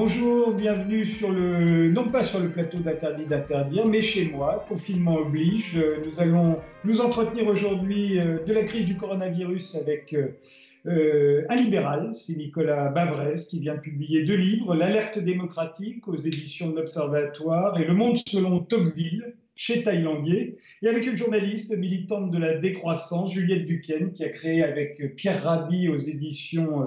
Bonjour, bienvenue sur le, non pas sur le plateau d'Interdit d'interdire, mais chez moi, confinement oblige. Nous allons nous entretenir aujourd'hui euh, de la crise du coronavirus avec euh, euh, un libéral, c'est Nicolas Bavrez, qui vient de publier deux livres, L'alerte démocratique aux éditions de l'Observatoire et Le monde selon Tocqueville chez Thaïlandier, et avec une journaliste militante de la décroissance, Juliette Duquesne, qui a créé avec Pierre Rabhi aux éditions euh,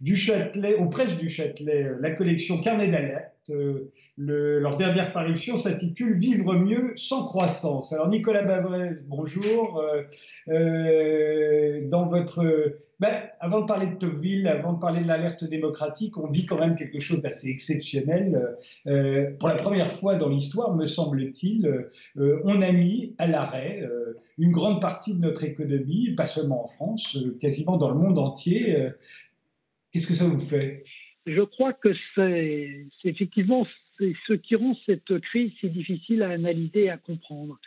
du Châtelet, aux presses du Châtelet, euh, la collection Carnet d'alerte. Euh, leur dernière parution s'intitule Vivre mieux sans croissance. Alors Nicolas Bavrez, bonjour. dans votre ben, avant de parler de Tocqueville, avant de parler de l'alerte démocratique, on vit quand même quelque chose d'assez exceptionnel. Euh, pour la première fois dans l'histoire, me semble-t-il, euh, on a mis à l'arrêt euh, une grande partie de notre économie, pas seulement en France, quasiment dans le monde entier. Qu'est-ce que ça vous fait? Je crois que c'est effectivement ce qui rend cette crise si difficile à analyser et à comprendre.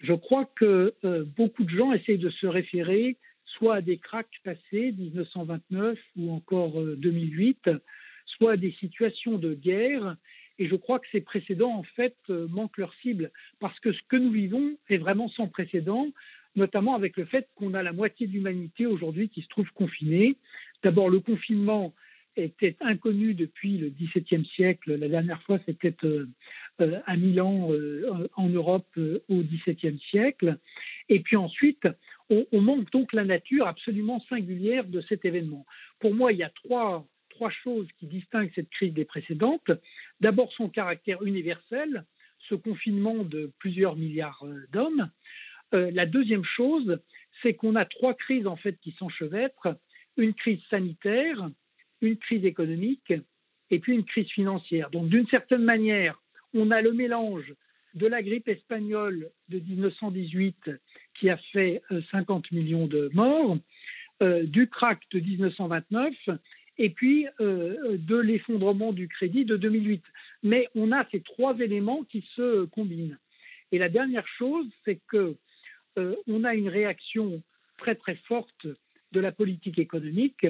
Je crois que beaucoup de gens essayent de se référer soit à des cracks passés, 1929 ou encore 2008, euh, soit à des situations de guerre. Et je crois que ces précédents, en fait, euh, manquent leur cible, parce que ce que nous vivons est vraiment sans précédent, notamment avec le fait qu'on a la moitié de l'humanité aujourd'hui qui se trouve confinée. D'abord, le confinement était inconnu depuis le XVIIe siècle. La dernière fois, c'était euh, à Milan, en Europe, au XVIIe siècle. Et puis ensuite, on, manque donc la nature absolument singulière de cet événement. Pour moi, il y a trois, choses qui distinguent cette crise des précédentes. D'abord, son caractère universel, ce confinement de plusieurs milliards euh, d'hommes. Euh, la deuxième chose, c'est qu'on a trois crises en fait qui s'enchevêtrent une crise sanitaire, une crise économique et puis une crise financière. Donc d'une certaine manière, on a le mélange de la grippe espagnole de 1918 qui a fait 50 euh, millions de morts, euh, du crack de 1929 et puis euh, de l'effondrement du crédit de 2008. Mais on a ces trois éléments qui se combinent. Et la dernière chose, c'est que on a une réaction très très forte de la politique économique.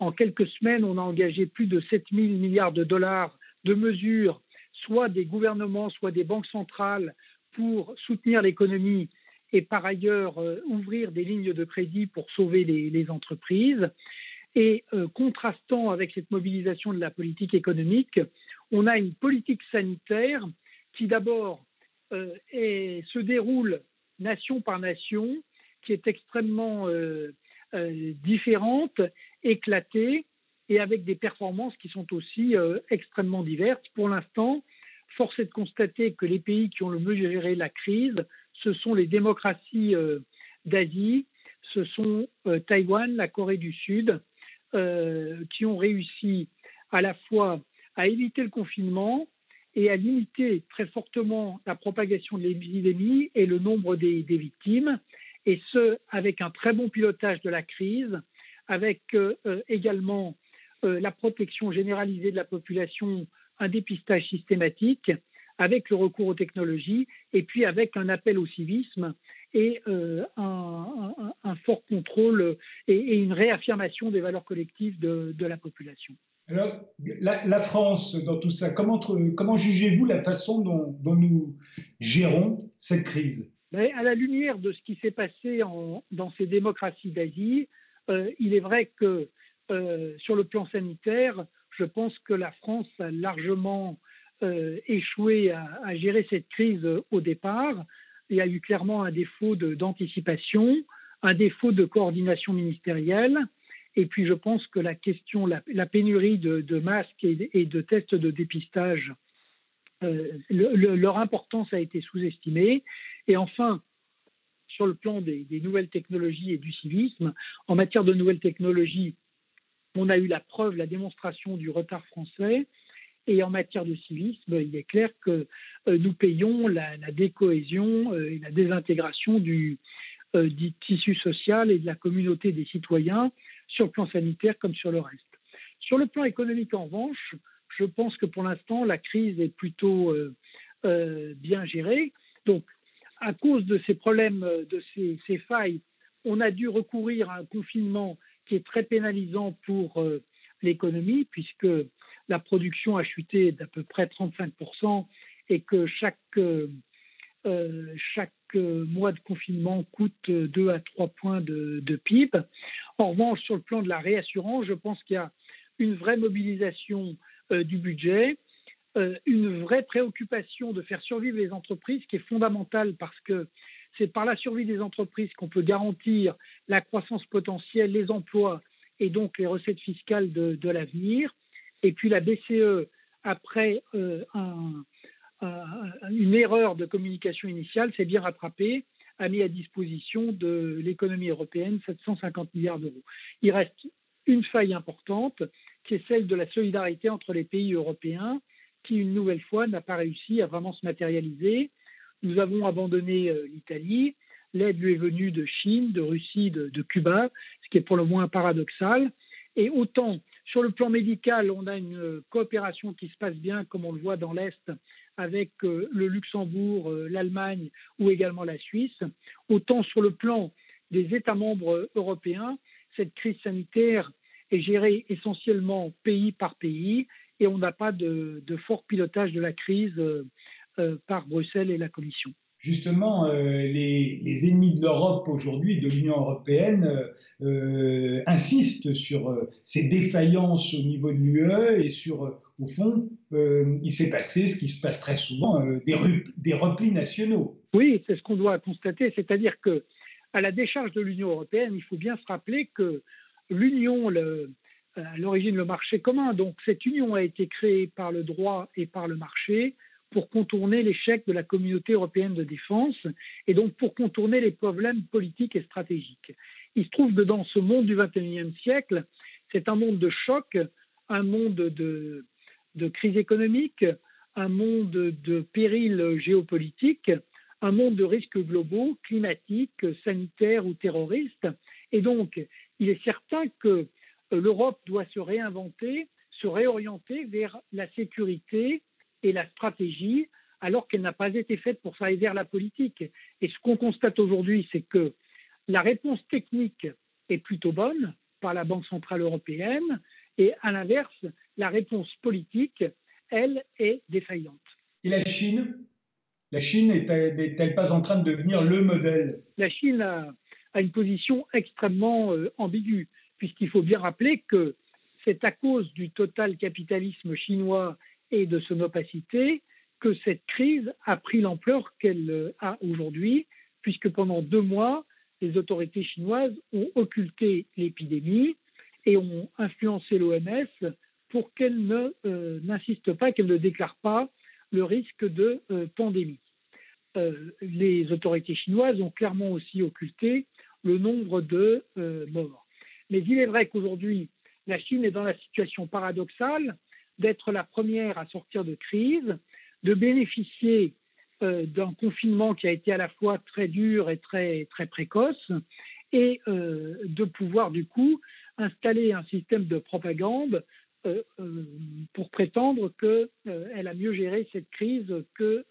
En quelques semaines, on a engagé plus de 7 000 milliards de dollars de mesures, soit des gouvernements, soit des banques centrales, pour soutenir l'économie et par ailleurs euh, ouvrir des lignes de crédit pour sauver les, entreprises. Et euh, contrastant avec cette mobilisation de la politique économique, on a une politique sanitaire qui d'abord euh, se déroule nation par nation, qui est extrêmement différente, éclatée, et avec des performances qui sont aussi extrêmement diverses. Pour l'instant, force est de constater que les pays qui ont le mieux géré la crise ce sont les démocraties euh, d'Asie, ce sont euh, Taïwan, la Corée du Sud, euh, qui ont réussi à la fois à éviter le confinement et à limiter très fortement la propagation de l'épidémie et le nombre des, victimes, et ce, avec un très bon pilotage de la crise, avec également la protection généralisée de la population, un dépistage systématique, avec le recours aux technologies et puis avec un appel au civisme et euh, un, fort contrôle et, une réaffirmation des valeurs collectives de, la population. Alors, la, France, dans tout ça, comment jugez-vous la façon dont, nous gérons cette crise? Ben, À la lumière de ce qui s'est passé dans ces démocraties d'Asie, euh, il est vrai que euh, sur le plan sanitaire, je pense que la France a largement euh, échoué à, gérer cette crise au départ. Il y a eu clairement un défaut d'anticipation, un défaut de coordination ministérielle. Et puis je pense que la question, la, pénurie de, masques et, de tests de dépistage, leur importance a été sous-estimée. Et enfin, sur le plan des, nouvelles technologies et du civisme, en matière de nouvelles technologies, on a eu la preuve, la démonstration du retard français. Et en matière de civisme, il est clair que euh, nous payons la, décohésion euh, et la désintégration du, euh, du, tissu social et de la communauté des citoyens sur le plan sanitaire comme sur le reste. Sur le plan économique, en revanche, je pense que pour l'instant, la crise est plutôt bien gérée. Donc, à cause de ces problèmes, de ces, failles, on a dû recourir à un confinement qui est très pénalisant pour l'économie, puisque la production a chuté d'à peu près 35% et que chaque, chaque mois de confinement coûte 2 à 3 points de, de PIB. En revanche, sur le plan de la réassurance, je pense qu'il y a une vraie mobilisation du budget, une vraie préoccupation de faire survivre les entreprises qui est fondamentale parce que c'est par la survie des entreprises qu'on peut garantir la croissance potentielle, les emplois et donc les recettes fiscales de, l'avenir. Et puis la BCE, après euh, une erreur de communication initiale, s'est bien rattrapée, a mis à disposition de l'économie européenne 750 milliards d'euros. Il reste une faille importante, qui est celle de la solidarité entre les pays européens, qui, une nouvelle fois, n'a pas réussi à vraiment se matérialiser. Nous avons abandonné euh, l'Italie. L'aide lui est venue de Chine, de Russie, de, Cuba, ce qui est pour le moins paradoxal. Et autant sur le plan médical, on a une euh, coopération qui se passe bien, comme on le voit dans l'Est, avec euh, le Luxembourg, l'Allemagne ou également la Suisse, autant sur le plan des États membres européens, cette crise sanitaire est gérée essentiellement pays par pays et on n'a pas de, fort pilotage de la crise euh, par Bruxelles et la Commission. Justement, euh, les, ennemis de l'Europe aujourd'hui, de l'Union européenne, euh, insistent sur ces défaillances au niveau de l'UE et sur, au fond, il s'est passé ce qui se passe très souvent, des, des replis nationaux. Oui, c'est ce qu'on doit constater, c'est-à-dire que à la décharge de l'Union européenne, il faut bien se rappeler que l'Union, à l'origine le marché commun, donc cette union a été créée par le droit et par le marché pour contourner l'échec de la communauté européenne de défense et donc pour contourner les problèmes politiques et stratégiques. Il se trouve que dans ce monde du XXIe siècle, c'est un monde de choc, un monde de, de crise économique, un monde de péril géopolitique, un monde de risques globaux, climatiques, sanitaires ou terroristes. Et donc, il est certain que l'Europe doit se réinventer, se réorienter vers la sécurité, et la stratégie alors qu'elle n'a pas été faite pour ça vers la politique. Et ce qu'on constate aujourd'hui, c'est que la réponse technique est plutôt bonne par la Banque centrale européenne et à l'inverse, la réponse politique, elle, est défaillante. Et la Chine? La Chine n'est-elle pas en train de devenir le modèle? La Chine a, une position extrêmement euh, ambiguë, puisqu'il faut bien rappeler que c'est à cause du total capitalisme chinois et de son opacité que cette crise a pris l'ampleur qu'elle euh, a aujourd'hui, puisque pendant deux mois, les autorités chinoises ont occulté l'épidémie et ont influencé l'OMS pour qu'elle euh, n'insiste pas, qu'elle ne déclare pas le risque de euh, pandémie. les autorités chinoises ont clairement aussi occulté le nombre de morts. Mais il est vrai qu'aujourd'hui, la Chine est dans la situation paradoxale d'être la première à sortir de crise, de bénéficier euh, d'un confinement qui a été à la fois très dur et très, très précoce, et euh, de pouvoir du coup installer un système de propagande euh, pour prétendre qu'elle a mieux géré cette crise que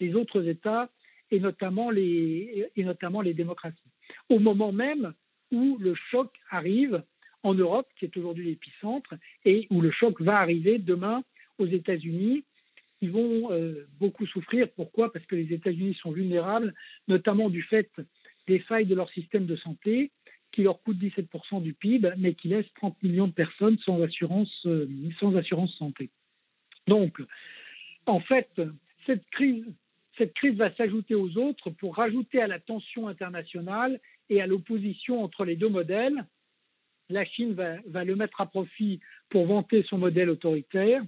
les autres États et notamment les, et notamment les démocraties. Au moment même où le choc arrive en Europe, qui est aujourd'hui l'épicentre, et où le choc va arriver demain aux États-Unis. Ils vont euh, beaucoup souffrir. Pourquoi? Parce que les États-Unis sont vulnérables, notamment du fait des failles de leur système de santé, qui leur coûtent 17% du PIB, mais qui laissent 30 millions de personnes sans assurance, euh, sans assurance santé. Donc, en fait, cette crise va s'ajouter aux autres pour rajouter à la tension internationale et à l'opposition entre les deux modèles, la Chine va, le mettre à profit pour vanter son modèle autoritaire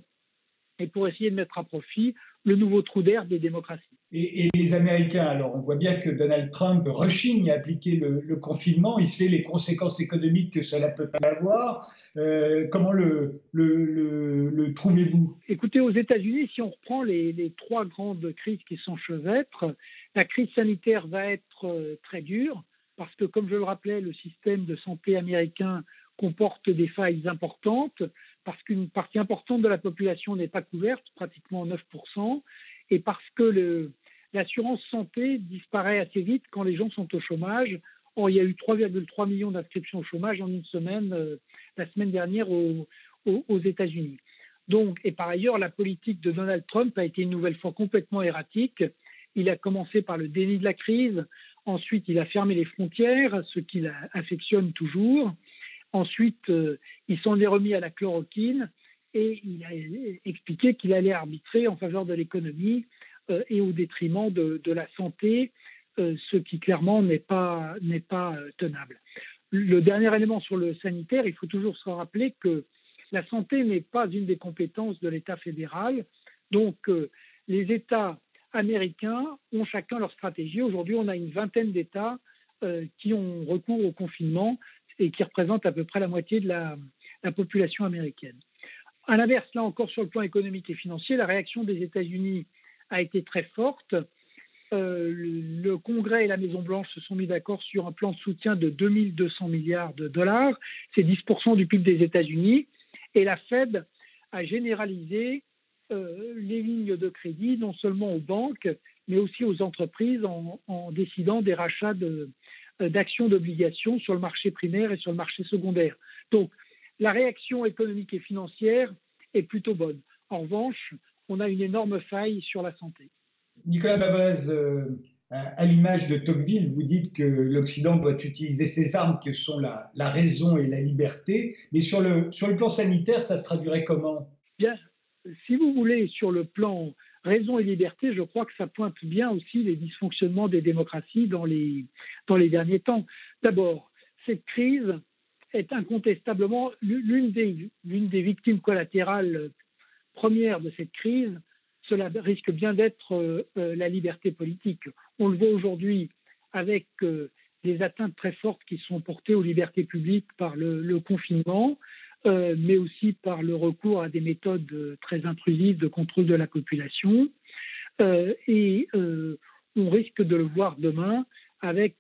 et pour essayer de mettre à profit le nouveau trou d'air des démocraties. Et, les Américains, alors on voit bien que Donald Trump rechigne à appliquer le, confinement, il sait les conséquences économiques que cela peut avoir. Euh, comment le, le, trouvez-vous? Écoutez, aux États-Unis, si on reprend les, les, trois grandes crises qui s'enchevêtrent, la crise sanitaire va être euh, très dure parce que, comme je le rappelais, le système de santé américain comporte des failles importantes, parce qu'une partie importante de la population n'est pas couverte, pratiquement 9%, et parce que l'assurance santé disparaît assez vite quand les gens sont au chômage. Or, il y a eu 3,3 millions d'inscriptions au chômage en une semaine, euh, la semaine dernière aux, États-Unis. Donc, et par ailleurs, la politique de Donald Trump a été une nouvelle fois complètement erratique. Il a commencé par le déni de la crise, ensuite il a fermé les frontières, ce qu'il affectionne toujours. Ensuite, euh, il s'en est remis à la chloroquine et il a expliqué qu'il allait arbitrer en faveur de l'économie euh, et au détriment de, la santé, euh, ce qui clairement n'est pas, pas tenable. Le dernier élément sur le sanitaire, il faut toujours se rappeler que la santé n'est pas une des compétences de l'État fédéral. Donc les États américains ont chacun leur stratégie. Aujourd'hui, on a une vingtaine d'États qui ont recours au confinement et qui représente à peu près la moitié de la, population américaine. À l'inverse, là encore sur le plan économique et financier, la réaction des États-Unis a été très forte. Euh, le, Congrès et la Maison-Blanche se sont mis d'accord sur un plan de soutien de 2200 milliards de dollars. C'est 10% du PIB des États-Unis. Et la Fed a généralisé euh, les lignes de crédit, non seulement aux banques, mais aussi aux entreprises en décidant des rachats de, euh, d'actions d'obligations sur le marché primaire et sur le marché secondaire. Donc, la réaction économique et financière est plutôt bonne. En revanche, on a une énorme faille sur la santé. Nicolas Babrez, euh, à l'image de Tocqueville, vous dites que l'Occident doit utiliser ses armes que sont la, raison et la liberté, mais sur le, sur le plan sanitaire, ça se traduirait comment? Bien, si vous voulez, sur le plan raison et liberté, je crois que ça pointe bien aussi les dysfonctionnements des démocraties dans les, dans les derniers temps. D'abord, cette crise est incontestablement l'une des, des victimes collatérales premières de cette crise. Cela risque bien d'être euh, euh, la liberté politique. On le voit aujourd'hui avec euh, des atteintes très fortes qui sont portées aux libertés publiques par le confinement. Euh, mais aussi par le recours à des méthodes euh, très intrusives de contrôle de la population. Euh, et on risque de le voir demain avec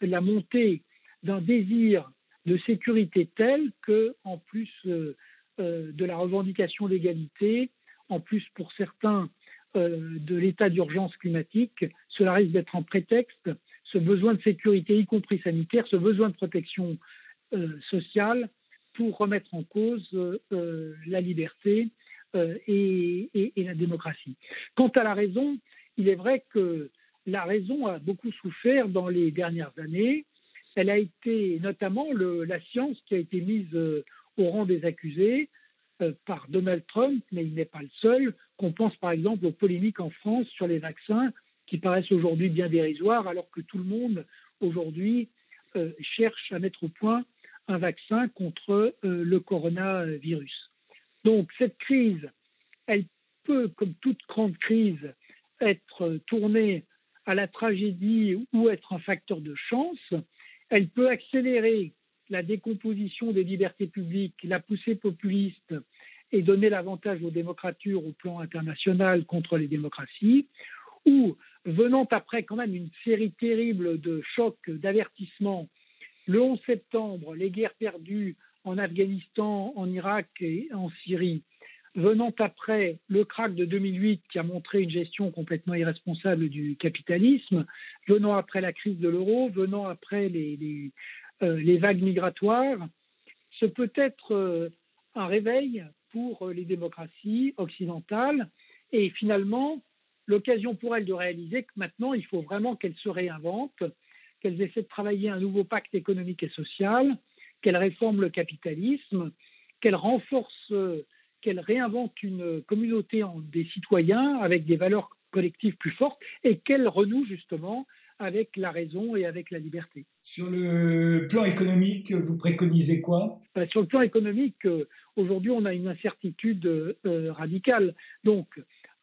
la montée d'un désir de sécurité tel que, en plus de la revendication d'égalité, en plus pour certains de l'état d'urgence climatique, cela risque d'être un prétexte, ce besoin de sécurité, y compris sanitaire, ce besoin de protection sociale, pour remettre en cause euh, la liberté euh, et, la démocratie. Quant à la raison, il est vrai que la raison a beaucoup souffert dans les dernières années. Elle a été notamment la science qui a été mise euh, au rang des accusés par Donald Trump, mais il n'est pas le seul. Qu'on pense par exemple aux polémiques en France sur les vaccins qui paraissent aujourd'hui bien dérisoires, alors que tout le monde aujourd'hui cherche à mettre au point un vaccin contre euh, le coronavirus. Donc cette crise, elle peut, comme toute grande crise, être tournée à la tragédie ou être un facteur de chance. Elle peut accélérer la décomposition des libertés publiques, la poussée populiste et donner l'avantage aux démocratures au plan international contre les démocraties, ou venant après quand même une série terrible de chocs, d'avertissements le 11 septembre, les guerres perdues en Afghanistan, en Irak et en Syrie, venant après le krach de 2008 qui a montré une gestion complètement irresponsable du capitalisme, venant après la crise de l'euro, venant après les, euh, vagues migratoires, ce peut être euh, un réveil pour les démocraties occidentales et finalement l'occasion pour elles de réaliser que maintenant il faut vraiment qu'elles se réinventent qu'elles essaient de travailler un nouveau pacte économique et social, qu'elles réforment le capitalisme, qu'elles renforcent, qu'elles réinventent une communauté des citoyens avec des valeurs collectives plus fortes et qu'elles renouent justement avec la raison et avec la liberté. Sur le plan économique, vous préconisez quoi? Ben, Sur le plan économique, euh, aujourd'hui, on a une incertitude euh, radicale. Donc,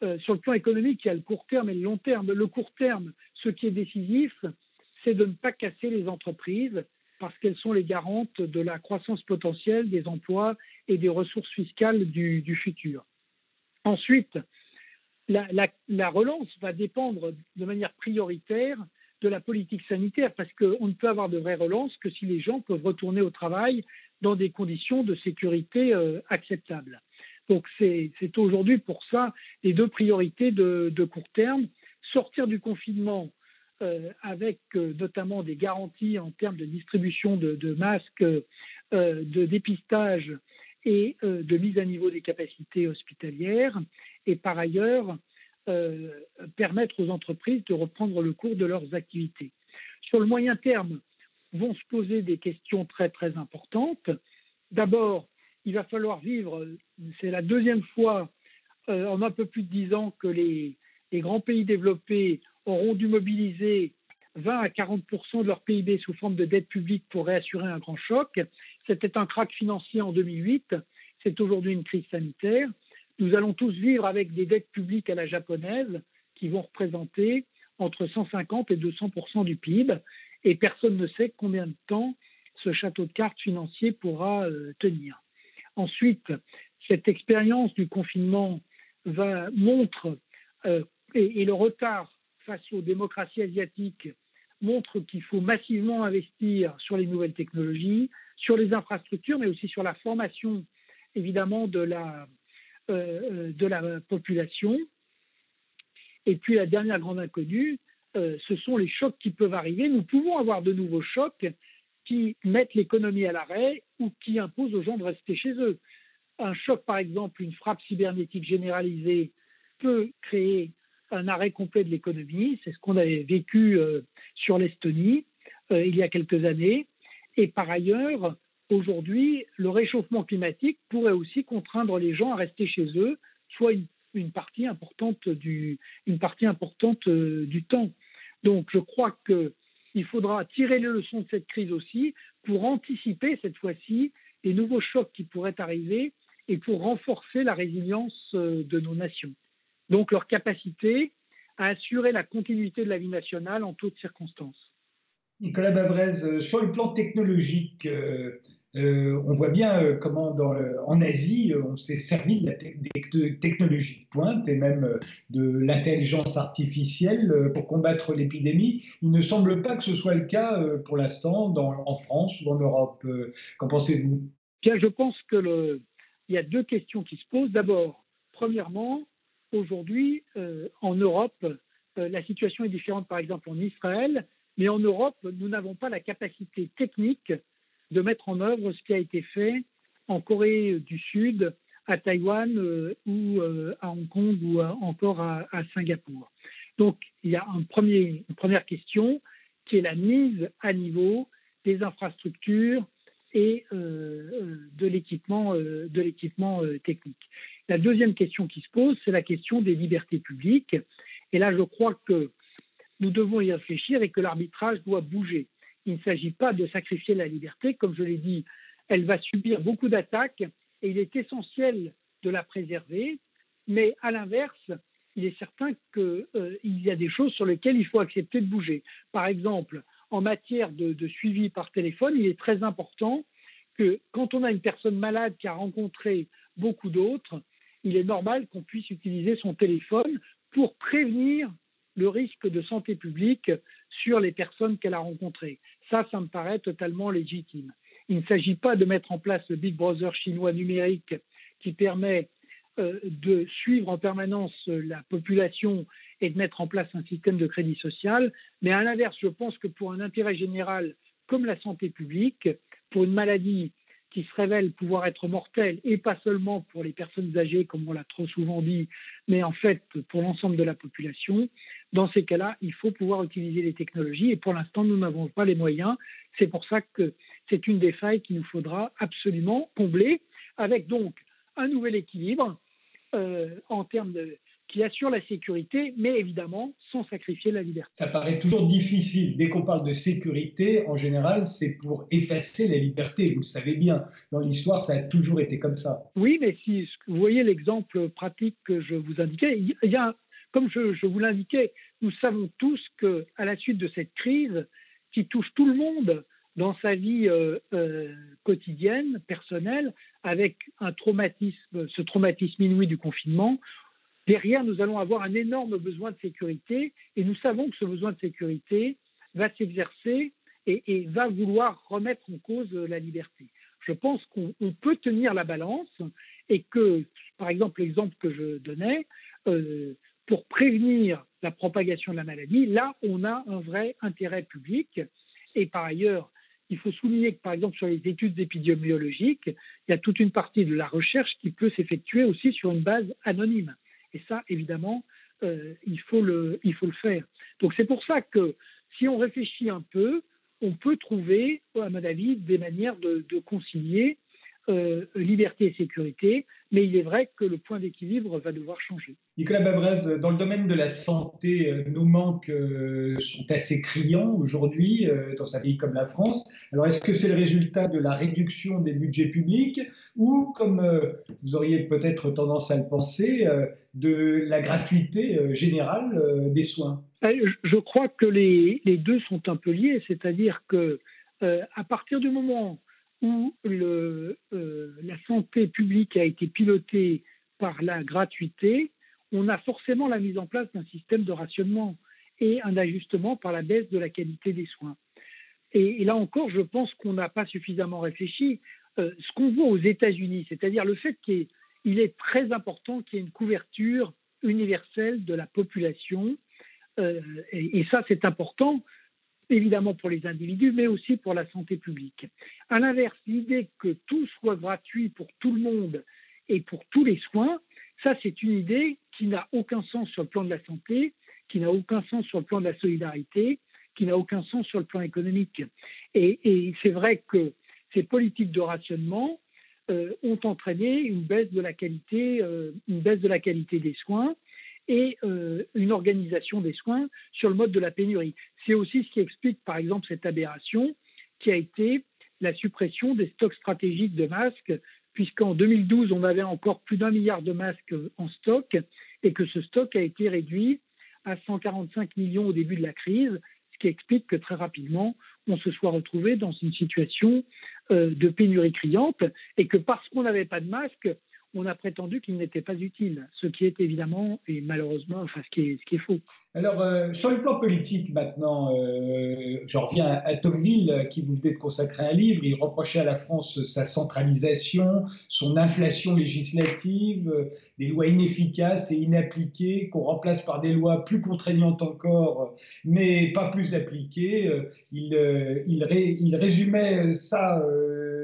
euh, sur le plan économique, il y a le court terme et le long terme. Le court terme, ce qui est décisif, c'est de ne pas casser les entreprises parce qu'elles sont les garantes de la croissance potentielle des emplois et des ressources fiscales du, futur. Ensuite, la, relance va dépendre de manière prioritaire de la politique sanitaire parce qu'on ne peut avoir de vraie relance que si les gens peuvent retourner au travail dans des conditions de sécurité euh, acceptables. Donc c'est aujourd'hui pour ça les deux priorités de, court terme. Sortir du confinement avec euh, notamment des garanties en termes de distribution de, masques, euh, de dépistage et de mise à niveau des capacités hospitalières et par ailleurs permettre aux entreprises de reprendre le cours de leurs activités. Sur le moyen terme, vont se poser des questions très très importantes. D'abord, il va falloir vivre, c'est la deuxième fois en un peu plus de dix ans que les, les grands pays développés auront dû mobiliser 20 à 40% de leur PIB sous forme de dette publique pour réassurer un grand choc. C'était un crack financier en 2008, c'est aujourd'hui une crise sanitaire. Nous allons tous vivre avec des dettes publiques à la japonaise qui vont représenter entre 150 et 200% du PIB et personne ne sait combien de temps ce château de cartes financier pourra euh, tenir. Ensuite, cette expérience du confinement va, montre euh, et, le retard face aux démocraties asiatiques montre qu'il faut massivement investir sur les nouvelles technologies, sur les infrastructures, mais aussi sur la formation, évidemment, de la, euh, de la population. Et puis la dernière grande inconnue, euh, ce sont les chocs qui peuvent arriver. Nous pouvons avoir de nouveaux chocs qui mettent l'économie à l'arrêt ou qui imposent aux gens de rester chez eux. Un choc, par exemple, une frappe cybernétique généralisée peut créer un arrêt complet de l'économie. C'est ce qu'on avait vécu euh, sur l'Estonie euh, il y a quelques années. Et par ailleurs, aujourd'hui, le réchauffement climatique pourrait aussi contraindre les gens à rester chez eux, soit une, partie importante, euh, du temps. Donc je crois qu'il faudra tirer les leçons de cette crise aussi pour anticiper cette fois-ci les nouveaux chocs qui pourraient arriver et pour renforcer la résilience de nos nations donc leur capacité à assurer la continuité de la vie nationale en toutes circonstances. Nicolas Babrez, euh, sur le plan technologique, euh, euh, on voit bien comment en Asie, on s'est servi de la technologie de pointe et même de l'intelligence artificielle pour combattre l'épidémie. Il ne semble pas que ce soit le cas pour l'instant en France ou en Europe. Qu'en pensez-vous? Je pense qu'il y a deux questions qui se posent. D'abord, premièrement, aujourd'hui, euh, en Europe, euh, la situation est différente, par exemple, en Israël, mais en Europe, nous n'avons pas la capacité technique de mettre en œuvre ce qui a été fait en Corée du Sud, à Taïwan euh, ou à Hong Kong ou encore à, Singapour. Donc, il y a une première question qui est la mise à niveau des infrastructures et de l'équipement technique. La deuxième question qui se pose, c'est la question des libertés publiques. Et là, je crois que nous devons y réfléchir et que l'arbitrage doit bouger. Il ne s'agit pas de sacrifier la liberté. Comme je l'ai dit, elle va subir beaucoup d'attaques et il est essentiel de la préserver. Mais à l'inverse, il est certain qu'il euh, y a des choses sur lesquelles il faut accepter de bouger. Par exemple, en matière de, de, suivi par téléphone, il est très important que quand on a une personne malade qui a rencontré beaucoup d'autres, il est normal qu'on puisse utiliser son téléphone pour prévenir le risque de santé publique sur les personnes qu'elle a rencontrées. Ça, ça me paraît totalement légitime. Il ne s'agit pas de mettre en place le Big Brother chinois numérique qui permet euh, de suivre en permanence la population et de mettre en place un système de crédit social. Mais à l'inverse, je pense que pour un intérêt général comme la santé publique, pour une maladie qui se révèle pouvoir être mortel, et pas seulement pour les personnes âgées, comme on l'a trop souvent dit, mais en fait pour l'ensemble de la population, dans ces cas-là, il faut pouvoir utiliser les technologies, et pour l'instant, nous n'avons pas les moyens. C'est pour ça que c'est une des failles qu'il nous faudra absolument combler, avec donc un nouvel équilibre euh, en termes de qui assure la sécurité, mais évidemment sans sacrifier la liberté. Ça paraît toujours difficile. Dès qu'on parle de sécurité, en général, c'est pour effacer la liberté. Vous le savez bien, dans l'histoire, ça a toujours été comme ça. Oui, mais si vous voyez l'exemple pratique que je vous indiquais, il y a, comme je, vous l'indiquais, nous savons tous qu'à la suite de cette crise qui touche tout le monde, dans sa vie euh, euh, quotidienne, personnelle, avec un traumatisme, ce traumatisme inouï du confinement, Derrière, nous allons avoir un énorme besoin de sécurité et nous savons que ce besoin de sécurité va s'exercer et, va vouloir remettre en cause la liberté. Je pense qu'on peut tenir la balance et que, par exemple, l'exemple que je donnais, euh, pour prévenir la propagation de la maladie, là, on a un vrai intérêt public. Et par ailleurs, il faut souligner que, par exemple, sur les études épidémiologiques, il y a toute une partie de la recherche qui peut s'effectuer aussi sur une base anonyme. Et ça, évidemment, euh, il, faut le, faire. Donc c'est pour ça que si on réfléchit un peu, on peut trouver, à mon avis, des manières de concilier euh, liberté et sécurité, mais il est vrai que le point d'équilibre va devoir changer. Nicolas Babrez, dans le domaine de la santé, euh, nos manques euh, sont assez criants aujourd'hui dans un pays comme la France. Alors est-ce que c'est le résultat de la réduction des budgets publics ou, comme vous auriez peut-être tendance à le penser, de la gratuité générale des soins? Je crois que les, deux sont un peu liés, c'est-à-dire que à partir du moment où euh, la santé publique a été pilotée par la gratuité, on a forcément la mise en place d'un système de rationnement et un ajustement par la baisse de la qualité des soins. Et, là encore, je pense qu'on n'a pas suffisamment réfléchi. Euh, ce qu'on voit aux États-Unis, c'est-à-dire le fait qu'il est très important qu'il y ait une couverture universelle de la population, euh, et, ça c'est important évidemment pour les individus, mais aussi pour la santé publique. À l'inverse, l'idée que tout soit gratuit pour tout le monde et pour tous les soins, ça c'est une idée qui n'a aucun sens sur le plan de la santé, qui n'a aucun sens sur le plan de la solidarité, qui n'a aucun sens sur le plan économique. Et, c'est vrai que ces politiques de rationnement euh, ont entraîné une baisse de la qualité, euh, une baisse de la qualité des soins et euh, une organisation des soins sur le mode de la pénurie. C'est aussi ce qui explique par exemple cette aberration qui a été la suppression des stocks stratégiques de masques, puisqu'en 2012, on avait encore plus d'un milliard de masques en stock et que ce stock a été réduit à 145 millions au début de la crise, ce qui explique que très rapidement, on se soit retrouvé dans une situation euh, de pénurie criante et que parce qu'on n'avait pas de masques, on a prétendu qu'il n'était pas utile, ce qui est évidemment et malheureusement enfin, ce, qui est, faux. Alors, euh, sur le plan politique maintenant, euh, j'en reviens à, Tocqueville, qui vous venez de consacrer un livre. Il reprochait à la France sa centralisation, son inflation législative, euh, des lois inefficaces et inappliquées qu'on remplace par des lois plus contraignantes encore, mais pas plus appliquées. Il résumait ça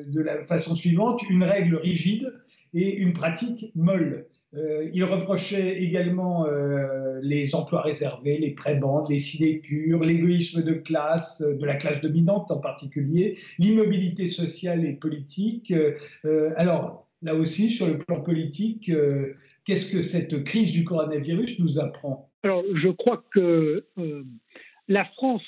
de la façon suivante une règle rigide et une pratique molle. Euh, il reprochait également euh, les emplois réservés, les prébendes, les sinécures, l'égoïsme de classe, de la classe dominante en particulier, l'immobilité sociale et politique. Euh, alors, là aussi, sur le plan politique, qu'est-ce que cette crise du coronavirus nous apprend? Alors, je crois que la France,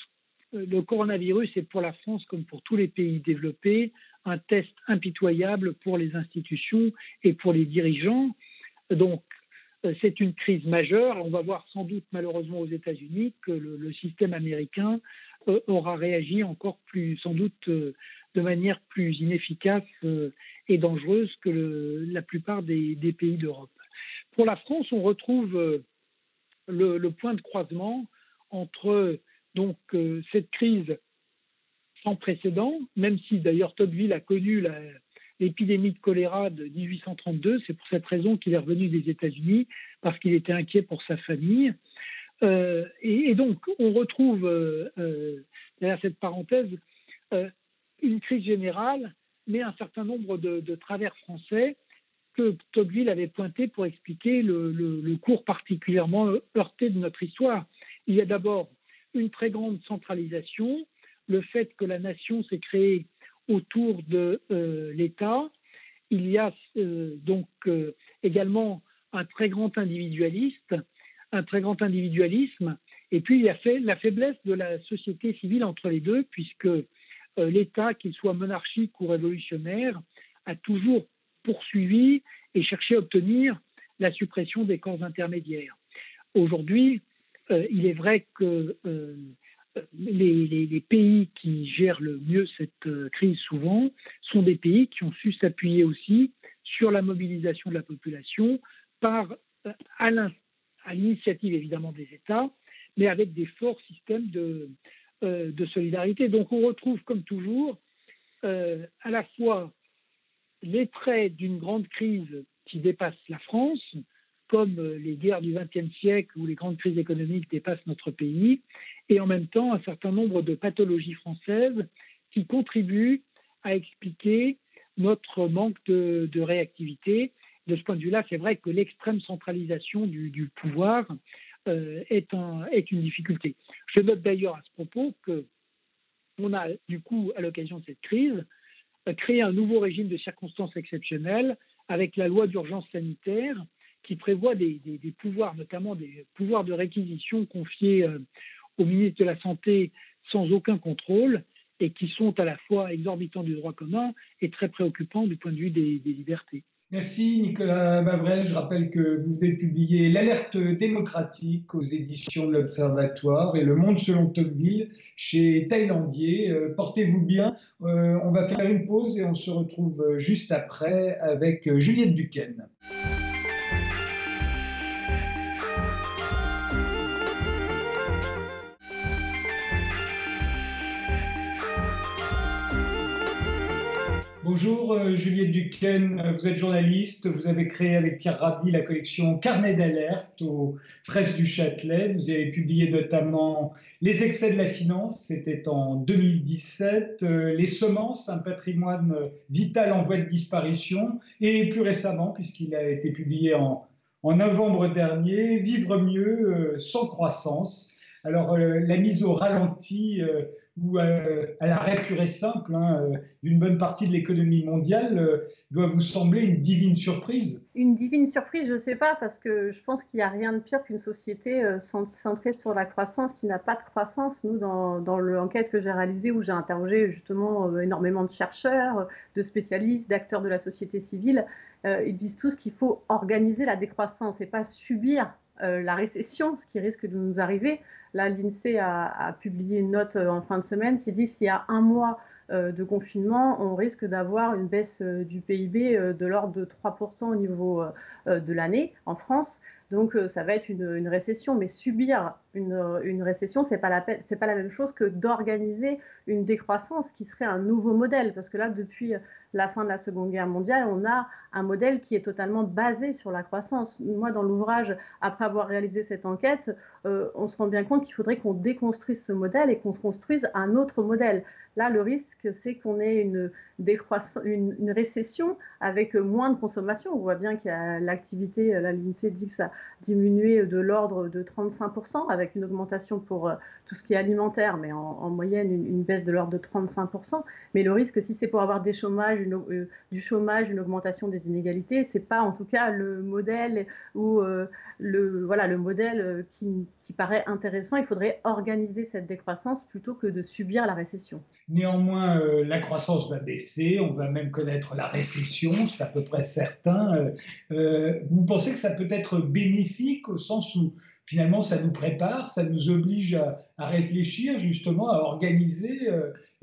le coronavirus est pour la France comme pour tous les pays développés un test impitoyable pour les institutions et pour les dirigeants. Donc, euh, c'est une crise majeure. On va voir sans doute malheureusement aux États-Unis que le, système américain euh, aura réagi encore plus, sans doute, euh, de manière plus inefficace et dangereuse que la plupart des, pays d'Europe. Pour la France, on retrouve le, point de croisement entre donc cette crise sans précédent, même si d'ailleurs Tocqueville a connu l'épidémie de choléra de 1832. C'est pour cette raison qu'il est revenu des États-Unis, parce qu'il était inquiet pour sa famille. Euh, et, donc, on retrouve, euh, euh, derrière cette parenthèse, une crise générale, mais un certain nombre de, travers français que Tocqueville avait pointé pour expliquer le cours particulièrement heurté de notre histoire. Il y a d'abord une très grande centralisation, le fait que la nation s'est créée autour de euh, l'État. Il y a euh, donc euh, également un très grand individualiste, un très grand individualisme, et puis il y a la faiblesse de la société civile entre les deux, puisque l'État, qu'il soit monarchique ou révolutionnaire, a toujours poursuivi et cherché à obtenir la suppression des corps intermédiaires. Aujourd'hui, il est vrai que les, pays qui gèrent le mieux cette euh, crise souvent sont des pays qui ont su s'appuyer aussi sur la mobilisation de la population par, euh, à l'initiative évidemment des États, mais avec des forts systèmes de, euh, solidarité. Donc on retrouve comme toujours à la fois les traits d'une grande crise qui dépasse la France, comme les guerres du XXe siècle ou les grandes crises économiques dépassent notre pays, et en même temps un certain nombre de pathologies françaises qui contribuent à expliquer notre manque de, réactivité. De ce point de vue-là, c'est vrai que l'extrême centralisation du, pouvoir euh, est, une difficulté. Je note d'ailleurs à ce propos que on a, du coup, à l'occasion de cette crise, créé un nouveau régime de circonstances exceptionnelles avec la loi d'urgence sanitaire qui prévoit des, pouvoirs, notamment des pouvoirs de réquisition confiés euh, au ministre de la Santé sans aucun contrôle et qui sont à la fois exorbitants du droit commun et très préoccupants du point de vue des, libertés. Merci Nicolas Bavrel. Je rappelle que vous venez de publier L'alerte démocratique aux éditions de l'Observatoire et Le Monde selon Tocqueville chez Thaïlandier. Euh, portez-vous bien. Euh, on va faire une pause et on se retrouve juste après avec Juliette Duquesne. Bonjour euh, Juliette Duquesne, vous êtes journaliste, vous avez créé avec Pierre Rabhi la collection Carnet d'alerte aux Fraises du Châtelet, vous avez publié notamment Les excès de la finance, c'était en 2017, euh, Les semences, un patrimoine vital en voie de disparition, et plus récemment, puisqu'il a été publié en, novembre dernier, Vivre mieux euh, sans croissance. Alors la mise au ralenti ou euh, à, l'arrêt pur et simple hein, euh, d'une bonne partie de l'économie mondiale euh, doit vous sembler une divine surprise Une divine surprise, je ne sais pas, parce que je pense qu'il n'y a rien de pire qu'une société centrée sur la croissance qui n'a pas de croissance. Nous, dans, dans l'enquête que j'ai réalisée, où j'ai interrogé justement énormément de chercheurs, de spécialistes, d'acteurs de la société civile, ils disent tous qu'il faut organiser la décroissance et pas subir la récession, ce qui risque de nous arriver. Là, l'INSEE a, publié une note euh, en fin de semaine qui dit s'il y a un mois euh, de confinement, on risque d'avoir une baisse euh, du PIB de l'ordre de 3% au niveau de l'année en France. Donc ça va être une, récession, mais subir une, récession, ce n'est pas, la, pas la même chose que d'organiser une décroissance qui serait un nouveau modèle. Parce que là, depuis la fin de la Seconde Guerre mondiale, on a un modèle qui est totalement basé sur la croissance. Moi, dans l'ouvrage, après avoir réalisé cette enquête, on se rend bien compte qu'il faudrait qu'on déconstruise ce modèle et qu'on se construise un autre modèle. Là, le risque, c'est qu'on ait une, récession avec moins de consommation. On voit bien qu'il y a l'activité, la l'INSEE dit que ça diminué de l'ordre de 35%, avec une augmentation pour euh, tout ce qui est alimentaire, mais en, moyenne une, baisse de l'ordre de 35%. Mais le risque, si c'est pour avoir euh, du chômage, une augmentation des inégalités, c'est pas en tout cas le modèle ou euh, le, voilà, le modèle qui, qui paraît intéressant. Il faudrait organiser cette décroissance plutôt que de subir la récession. Néanmoins, la croissance va baisser, on va même connaître la récession, c'est à peu près certain. Vous pensez que ça peut être bénéfique au sens où finalement ça nous prépare, ça nous oblige à, réfléchir justement, à organiser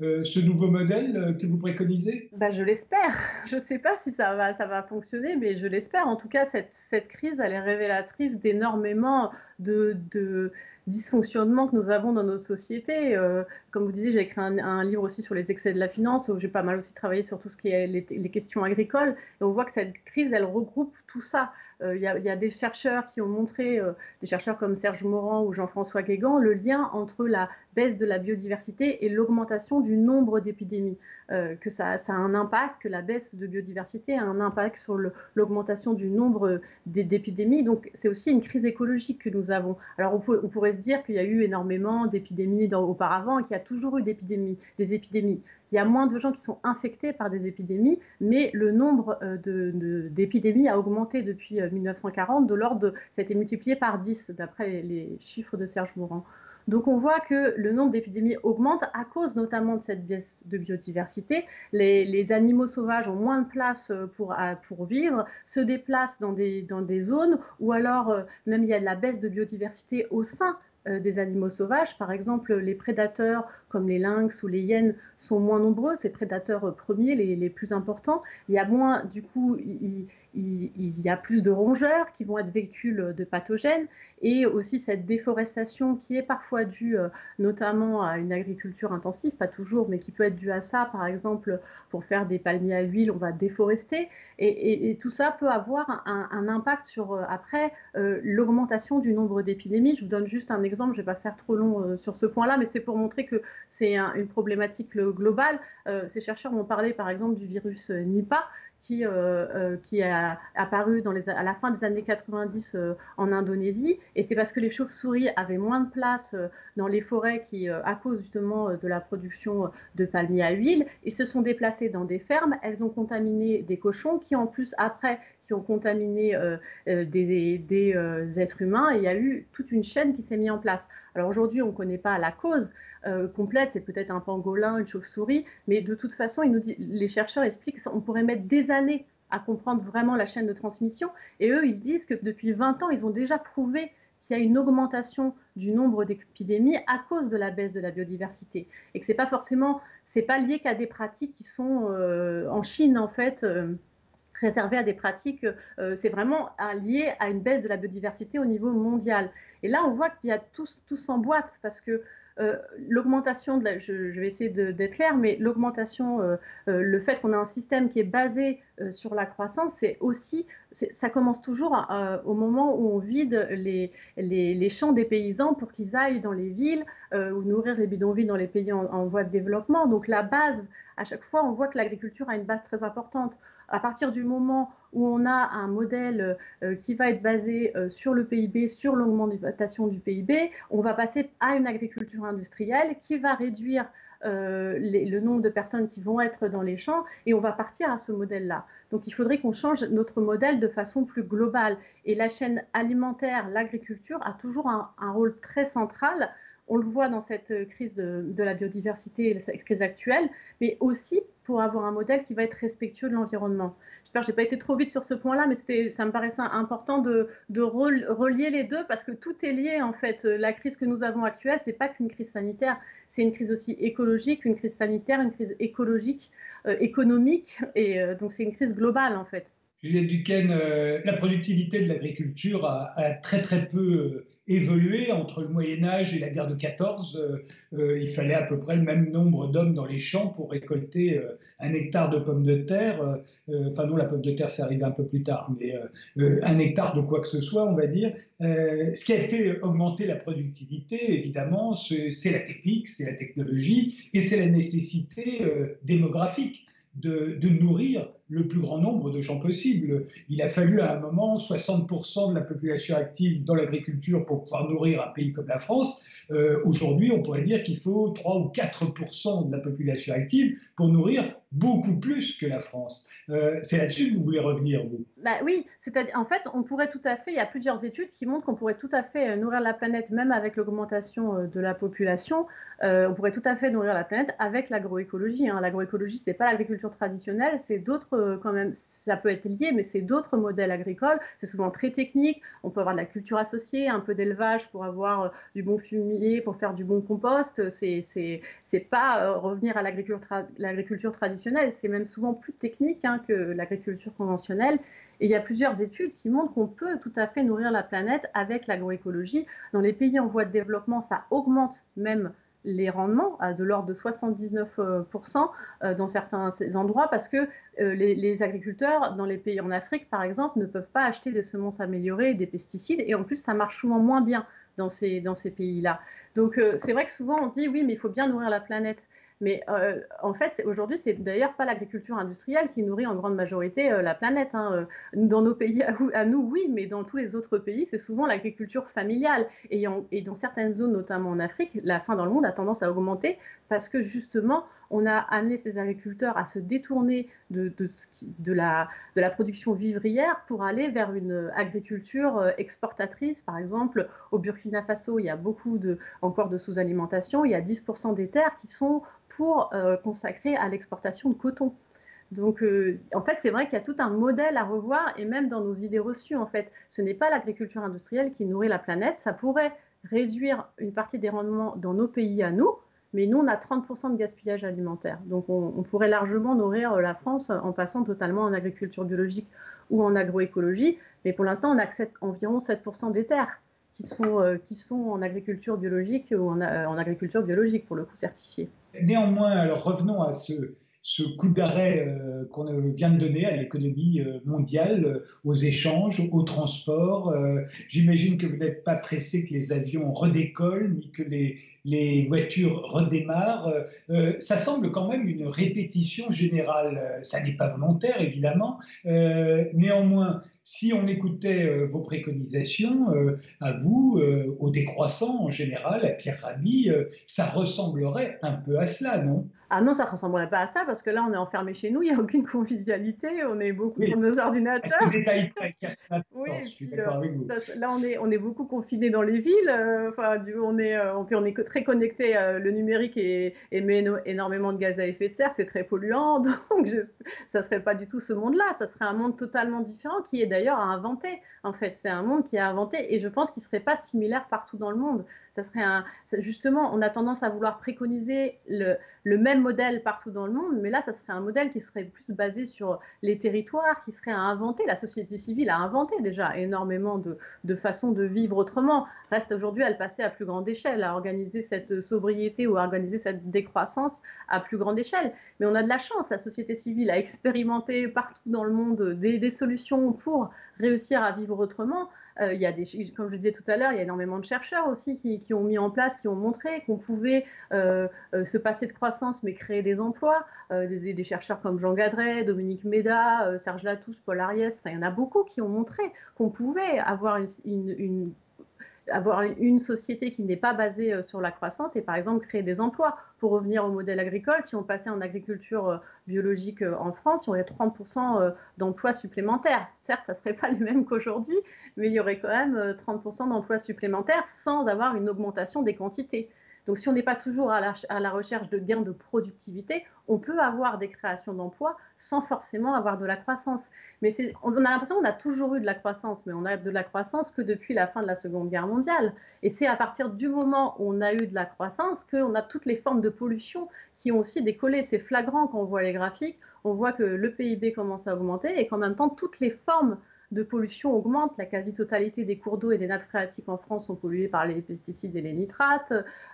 ce nouveau modèle que vous préconisez? Bah, Je l'espère. Je ne sais pas si ça va, ça va fonctionner, mais je l'espère. En tout cas, cette, cette crise, elle est révélatrice d'énormément de, de dysfonctionnements que nous avons dans notre société. Euh, comme vous disiez, j'ai écrit un, livre aussi sur les excès de la finance, où j'ai pas mal aussi travaillé sur tout ce qui est les, questions agricoles. On voit que cette crise, elle regroupe tout ça. Euh, il y, a des chercheurs qui ont montré, euh, des chercheurs comme Serge Morand ou Jean-François Guégan, le lien entre la baisse de la biodiversité et l'augmentation du nombre d'épidémies. que ça, ça, a un impact, que la baisse de biodiversité a un impact sur l'augmentation du nombre d'épidémies. Donc c'est aussi une crise écologique que nous avons. Alors on, on pourrait se dire qu'il y a eu énormément d'épidémies auparavant et qu'il y a toujours eu des épidémies. Il y a moins de gens qui sont infectés par des épidémies, mais le nombre euh, d'épidémies a augmenté depuis 1940, euh, de l'ordre de, ça a été multiplié par 10 d'après les, chiffres de Serge Morand. Donc on voit que le nombre d'épidémies augmente à cause notamment de cette baisse de biodiversité. Les, animaux sauvages ont moins de place euh, pour, pour vivre, se déplacent dans des, dans des zones où alors même il y a de la baisse de biodiversité au sein euh, des animaux sauvages. Par exemple, les prédateurs comme les lynx ou les hyènes sont moins nombreux, ces prédateurs premiers, les, les plus importants. Il y a moins, du coup, il, il, y a plus de rongeurs qui vont être véhicules de pathogènes et aussi cette déforestation qui est parfois due euh, notamment à une agriculture intensive, pas toujours, mais qui peut être due à ça. Par exemple, pour faire des palmiers à huile, on va déforester et, tout ça peut avoir un, impact sur euh, après euh, l'augmentation du nombre d'épidémies. Je vous donne juste un exemple. Je ne vais pas faire trop long sur ce point-là, mais c'est pour montrer que c'est une problématique globale. ces chercheurs m'ont parlé, par exemple, du virus Nipah, qui, euh, euh, qui a apparu dans les, à la fin des années 90 euh, en Indonésie. Et c'est parce que les chauves-souris avaient moins de place dans les forêts qui, à cause justement de la production de palmiers à huile, et se sont déplacées dans des fermes. Elles ont contaminé des cochons qui, en plus, après, qui ont contaminé des, des êtres humains. Et il y a eu toute une chaîne qui s'est mise en place. Alors aujourd'hui, on ne connaît pas la cause complète, c'est peut-être un pangolin, une chauve-souris, mais de toute façon, les chercheurs expliquent qu'on pourrait mettre des années à comprendre vraiment la chaîne de transmission. Et eux, ils disent que depuis 20 ans, ils ont déjà prouvé qu'il y a une augmentation du nombre d'épidémies à cause de la baisse de la biodiversité et que c'est pas forcément c'est pas lié qu'à des pratiques qui sont euh, en Chine en fait euh, réservées à des pratiques euh, c'est vraiment lié à une baisse de la biodiversité au niveau mondial et là on voit qu'il y a tous tous en boîte parce que euh, l'augmentation, je, vais essayer d'être clair, mais l'augmentation, euh, le fait qu'on a un système qui est basé sur la croissance, c'est aussi, ça commence toujours au moment où on vide les, les, champs des paysans pour qu'ils aillent dans les villes ou nourrir les bidonvilles dans les pays en, voie de développement. Donc la base, à chaque fois, on voit que l'agriculture a une base très importante. À partir du moment où on a un modèle euh, qui va être basé euh, sur le PIB, sur l'augmentation du PIB, on va passer à une agriculture industrielle qui va réduire euh, le nombre de personnes qui vont être dans les champs et on va partir à ce modèle-là. Donc il faudrait qu'on change notre modèle de façon plus globale. Et la chaîne alimentaire, l'agriculture, a toujours un, rôle très central on le voit dans cette crise de, la biodiversité et cette crise actuelle, mais aussi pour avoir un modèle qui va être respectueux de l'environnement. J'espère que je n'ai pas été trop vite sur ce point-là, mais ça me paraissait important de, relier les deux parce que tout est lié en fait. La crise que nous avons actuelle, c'est pas qu'une crise sanitaire, c'est une crise aussi écologique, une crise sanitaire, une crise écologique, euh, économique, et euh, donc c'est une crise globale en fait. Juliette Duquesne, euh, la productivité de l'agriculture a, très très peu euh, évolué entre le Moyen Âge et la guerre de 14. Euh, il fallait à peu près le même nombre d'hommes dans les champs pour récolter un hectare de pommes de terre. enfin non, la pomme de terre, c'est arrivé un peu plus tard, mais un hectare de quoi que ce soit, on va dire. ce qui a fait augmenter la productivité, évidemment, c'est la technique, c'est la technologie et c'est la nécessité démographique de, nourrir le plus grand nombre de gens possible. Il a fallu à un moment 60% de la population active dans l'agriculture pour pouvoir nourrir un pays comme la France. Euh, aujourd'hui, on pourrait dire qu'il faut 3 ou 4% de la population active pour nourrir beaucoup plus que la France. Euh, c'est là-dessus que vous voulez revenir, vous? Bah Oui, c'est-à-dire, en fait, on pourrait tout à fait, il y a plusieurs études qui montrent qu'on pourrait tout à fait euh, nourrir la planète, même avec l'augmentation de la population, on pourrait tout à fait nourrir la planète avec l'agroécologie. Hein. L'agroécologie, ce n'est pas l'agriculture traditionnelle, c'est d'autres, quand même, ça peut être lié, mais c'est d'autres modèles agricoles. C'est souvent très technique. On peut avoir de la culture associée, un peu d'élevage pour avoir du bon fumier pour faire du bon compost. C'est pas euh, revenir à l'agriculture traditionnelle. C'est même souvent plus technique hein, que l'agriculture conventionnelle. Et il y a plusieurs études qui montrent qu'on peut tout à fait nourrir la planète avec l'agroécologie. Dans les pays en voie de développement, ça augmente même les rendements à de l'ordre de 79% euh, dans certains endroits parce que euh, les, agriculteurs dans les pays en Afrique, par exemple, ne peuvent pas acheter des semences améliorées, des pesticides, et en plus, ça marche souvent moins bien dans ces, dans ces pays-là. Donc euh, c'est vrai que souvent on dit oui, mais il faut bien nourrir la planète. Mais euh, en fait, aujourd'hui, c'est d'ailleurs pas l'agriculture industrielle qui nourrit en grande majorité euh, la planète. Hein. Dans nos pays à, nous, oui, mais dans tous les autres pays, c'est souvent l'agriculture familiale. Et, dans certaines zones, notamment en Afrique, la faim dans le monde a tendance à augmenter parce que justement, on a amené ces agriculteurs à se détourner de, de, la, de la production vivrière pour aller vers une agriculture exportatrice. Par exemple, au Burkina Faso, il y a beaucoup de, encore de sous-alimentation. Il y a 10% des terres qui sont pour euh, consacrer à l'exportation de coton. Donc, euh, en fait, c'est vrai qu'il y a tout un modèle à revoir, et même dans nos idées reçues, en fait, ce n'est pas l'agriculture industrielle qui nourrit la planète. Ça pourrait réduire une partie des rendements dans nos pays à nous, mais nous, on a 30% de gaspillage alimentaire. Donc, on, pourrait largement nourrir la France en passant totalement en agriculture biologique ou en agroécologie. Mais pour l'instant, on accepte environ 7% des terres qui sont, euh, qui sont en agriculture biologique ou en, euh, agriculture biologique, pour le coup certifiée. Néanmoins, alors revenons à ce, ce coup d'arrêt euh, qu'on vient de donner à l'économie mondiale, aux échanges, au transport. J'imagine que vous n'êtes pas pressé que les avions redécollent, ni que les, les voitures redémarrent. ça semble quand même une répétition générale. Ça n'est pas volontaire, évidemment. néanmoins, si on écoutait euh, vos préconisations, euh, à vous, euh, au décroissant en général, à Pierre Rabhi, ça ressemblerait un peu à cela, non? Ah non, ça ne ressemblerait pas à ça parce que là, on est enfermé chez nous, il n'y a aucune convivialité, on est beaucoup dans nos ordinateurs. oui, je suis d'accord avec vous. Là, on est, on est beaucoup confinés dans les villes, enfin, on, est, on, on est très connecté, le numérique et, émet énormément de gaz à effet de serre, c'est très polluant, donc ça ne serait pas du tout ce monde-là, ça serait un monde totalement différent qui est d'ailleurs à inventer. En fait, c'est un monde qui est inventé et je pense qu'il ne serait pas similaire partout dans le monde. Ça serait un, justement, on a tendance à vouloir préconiser le, le, même modèle partout dans le monde, mais là, ça serait un modèle qui serait plus basé sur les territoires, qui serait à inventer. La société civile a inventé déjà énormément de, de façons de vivre autrement. Reste aujourd'hui à le passer à plus grande échelle, à organiser cette sobriété ou à organiser cette décroissance à plus grande échelle. Mais on a de la chance, la société civile a expérimenté partout dans le monde des, des solutions pour réussir à vivre autrement. Euh, il y a des, comme je disais tout à l'heure, il y a énormément de chercheurs aussi qui, qui ont mis en place, qui ont montré qu'on pouvait euh, euh, se passer de croissance mais créer des emplois. Des, chercheurs comme Jean Gadret, Dominique Méda, Serge Latouche, Paul Ariès, il y en a beaucoup qui ont montré qu'on pouvait avoir une avoir une société qui n'est pas basée euh, sur la croissance et par exemple créer des emplois. Pour revenir au modèle agricole, si on passait en agriculture euh, biologique euh, en France, y aurait 30% d'emplois supplémentaires. Certes, ça ne serait pas le même qu'aujourd'hui, mais il y aurait quand même 30% d'emplois supplémentaires sans avoir une augmentation des quantités. Donc si on n'est pas toujours à la, recherche de gains de productivité, on peut avoir des créations d'emplois sans forcément avoir de la croissance. Mais on a l'impression qu'on a toujours eu de la croissance, mais on a de la croissance que depuis la fin de la Seconde Guerre mondiale. Et c'est à partir du moment où on a eu de la croissance qu'on a toutes les formes de pollution qui ont aussi décollé. C'est flagrant quand on voit les graphiques, on voit que le PIB commence à augmenter et qu'en même temps toutes les formes de pollution augmente. La quasi-totalité des cours d'eau et des nappes phréatiques en France sont polluées par les pesticides et les nitrates.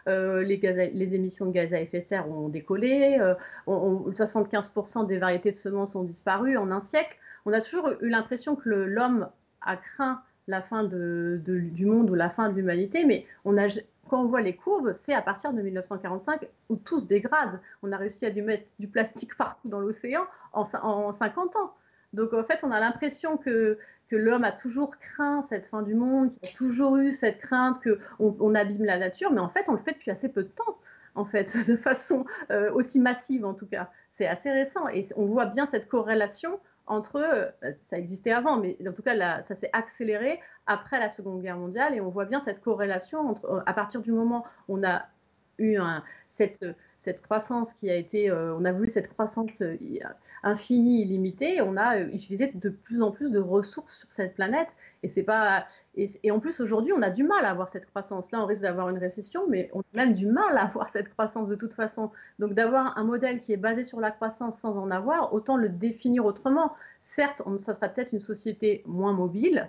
Euh, les, émissions de gaz à effet de serre ont décollé. 75% euh, des variétés de semences ont disparu en un siècle. On a toujours eu l'impression que l'homme a craint la fin du monde ou la fin de l'humanité, mais on quand on voit les courbes, c'est à partir de 1945 où tout se dégrade. On a réussi à mettre du plastique partout dans l'océan en, en 50 ans. Donc en fait, on a l'impression que, l'homme a toujours craint cette fin du monde, qu'il a toujours eu cette crainte qu'on on abîme la nature, mais en fait, on le fait depuis assez peu de temps en fait, de façon euh, aussi massive en tout cas. C'est assez récent et on voit bien cette corrélation entre, euh, ça existait avant, mais en tout cas ça s'est accéléré après la Seconde Guerre mondiale et on voit bien cette corrélation entre, à partir du moment où on a eu cette, cette croissance qui a été, euh, on a voulu cette croissance euh, infinie, illimitée, on a euh, utilisé de plus en plus de ressources sur cette planète. Et c'est pas, et, en plus aujourd'hui, on a du mal à avoir cette croissance. Là, on risque d'avoir une récession, mais on a même du mal à avoir cette croissance de toute façon. Donc d'avoir un modèle qui est basé sur la croissance sans en avoir, autant le définir autrement. Certes, on, ça sera peut-être une société moins mobile,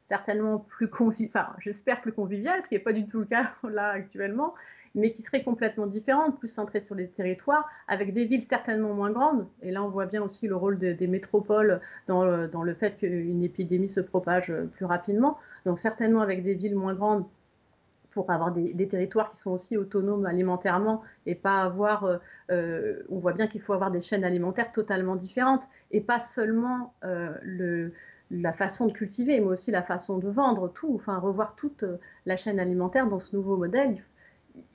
certainement plus convivial, enfin j'espère plus convivial, ce qui n'est pas du tout le cas là actuellement, mais qui serait complètement différente, plus centrée sur les territoires, avec des villes certainement moins grandes. Et là, on voit bien aussi le rôle des métropoles dans le, dans le fait qu'une épidémie se propage plus rapidement. Donc certainement avec des villes moins grandes pour avoir des, territoires qui sont aussi autonomes alimentairement et pas avoir, euh, euh, on voit bien qu'il faut avoir des chaînes alimentaires totalement différentes et pas seulement euh, le, la façon de cultiver, mais aussi la façon de vendre, tout, enfin revoir toute la chaîne alimentaire dans ce nouveau modèle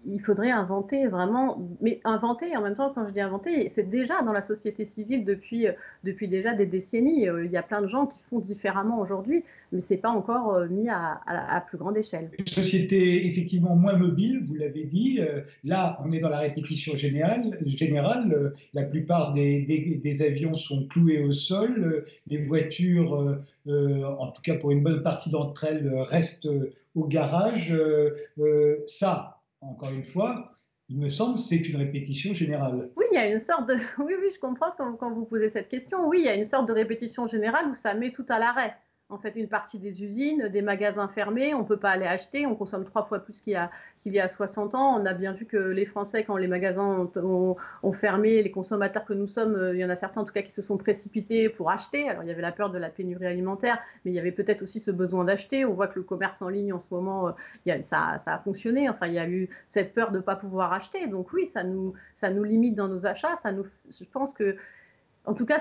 il faudrait inventer vraiment, mais inventer en même temps, quand je dis inventer, c'est déjà dans la société civile depuis, depuis déjà des décennies. Euh, il y a plein de gens qui font différemment aujourd'hui, mais ce n'est pas encore euh, mis à, à, plus grande échelle. Une société effectivement moins mobile, vous l'avez dit. Euh, là, on est dans la répétition générale. générale la plupart des, des, avions sont cloués au sol. Les voitures, en tout cas pour une bonne partie d'entre elles, restent au garage. ça, encore une fois, il me semble, c'est une répétition générale. Oui, il y a une sorte de. Oui, oui, je comprends quand, quand vous posez cette question. Oui, il y a une sorte de répétition générale où ça met tout à l'arrêt. En fait une partie des usines, des magasins fermés, on ne peut pas aller acheter, on consomme trois fois plus qu'il y, a, qu'il y a 60 ans. On a bien vu que les Français, quand les magasins ont, fermé, les consommateurs que nous sommes, euh, il y en a certains en tout cas qui se sont précipités pour acheter. Alors il y avait la peur de la pénurie alimentaire, mais il y avait peut-être aussi ce besoin d'acheter. On voit que le commerce en ligne en ce moment, euh, ça, ça, a fonctionné. Enfin, il y a eu cette peur de ne pas pouvoir acheter. Donc oui, ça nous, ça nous limite dans nos achats. Ça nous, je pense que, en tout cas,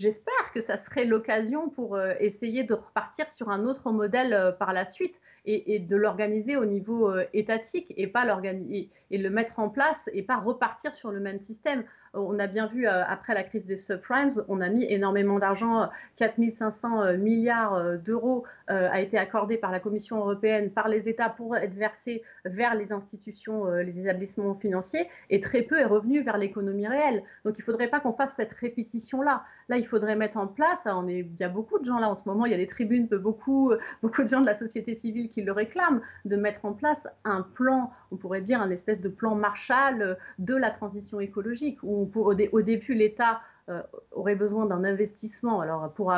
j'espère que ça serait l'occasion pour euh, essayer de repartir sur un autre modèle euh, par la suite et, de l'organiser au niveau euh, étatique et pas et, et, le mettre en place et pas repartir sur le même système. On a bien vu après la crise des subprimes, on a mis énormément d'argent, 4500 milliards d'euros a été accordé par la Commission européenne, par les États pour être versé vers les institutions, les établissements financiers et très peu est revenu vers l'économie réelle. Donc il ne faudrait pas qu'on fasse cette répétition-là. Là, il faudrait mettre en place, on est, il y a beaucoup de gens là en ce moment, il y a des tribunes, beaucoup, beaucoup de gens de la société civile qui le réclament, de mettre en place un plan, on pourrait dire un espèce de plan Marshall de la transition écologique, où pour, au, début l'État euh, aurait besoin d'un investissement, alors pour,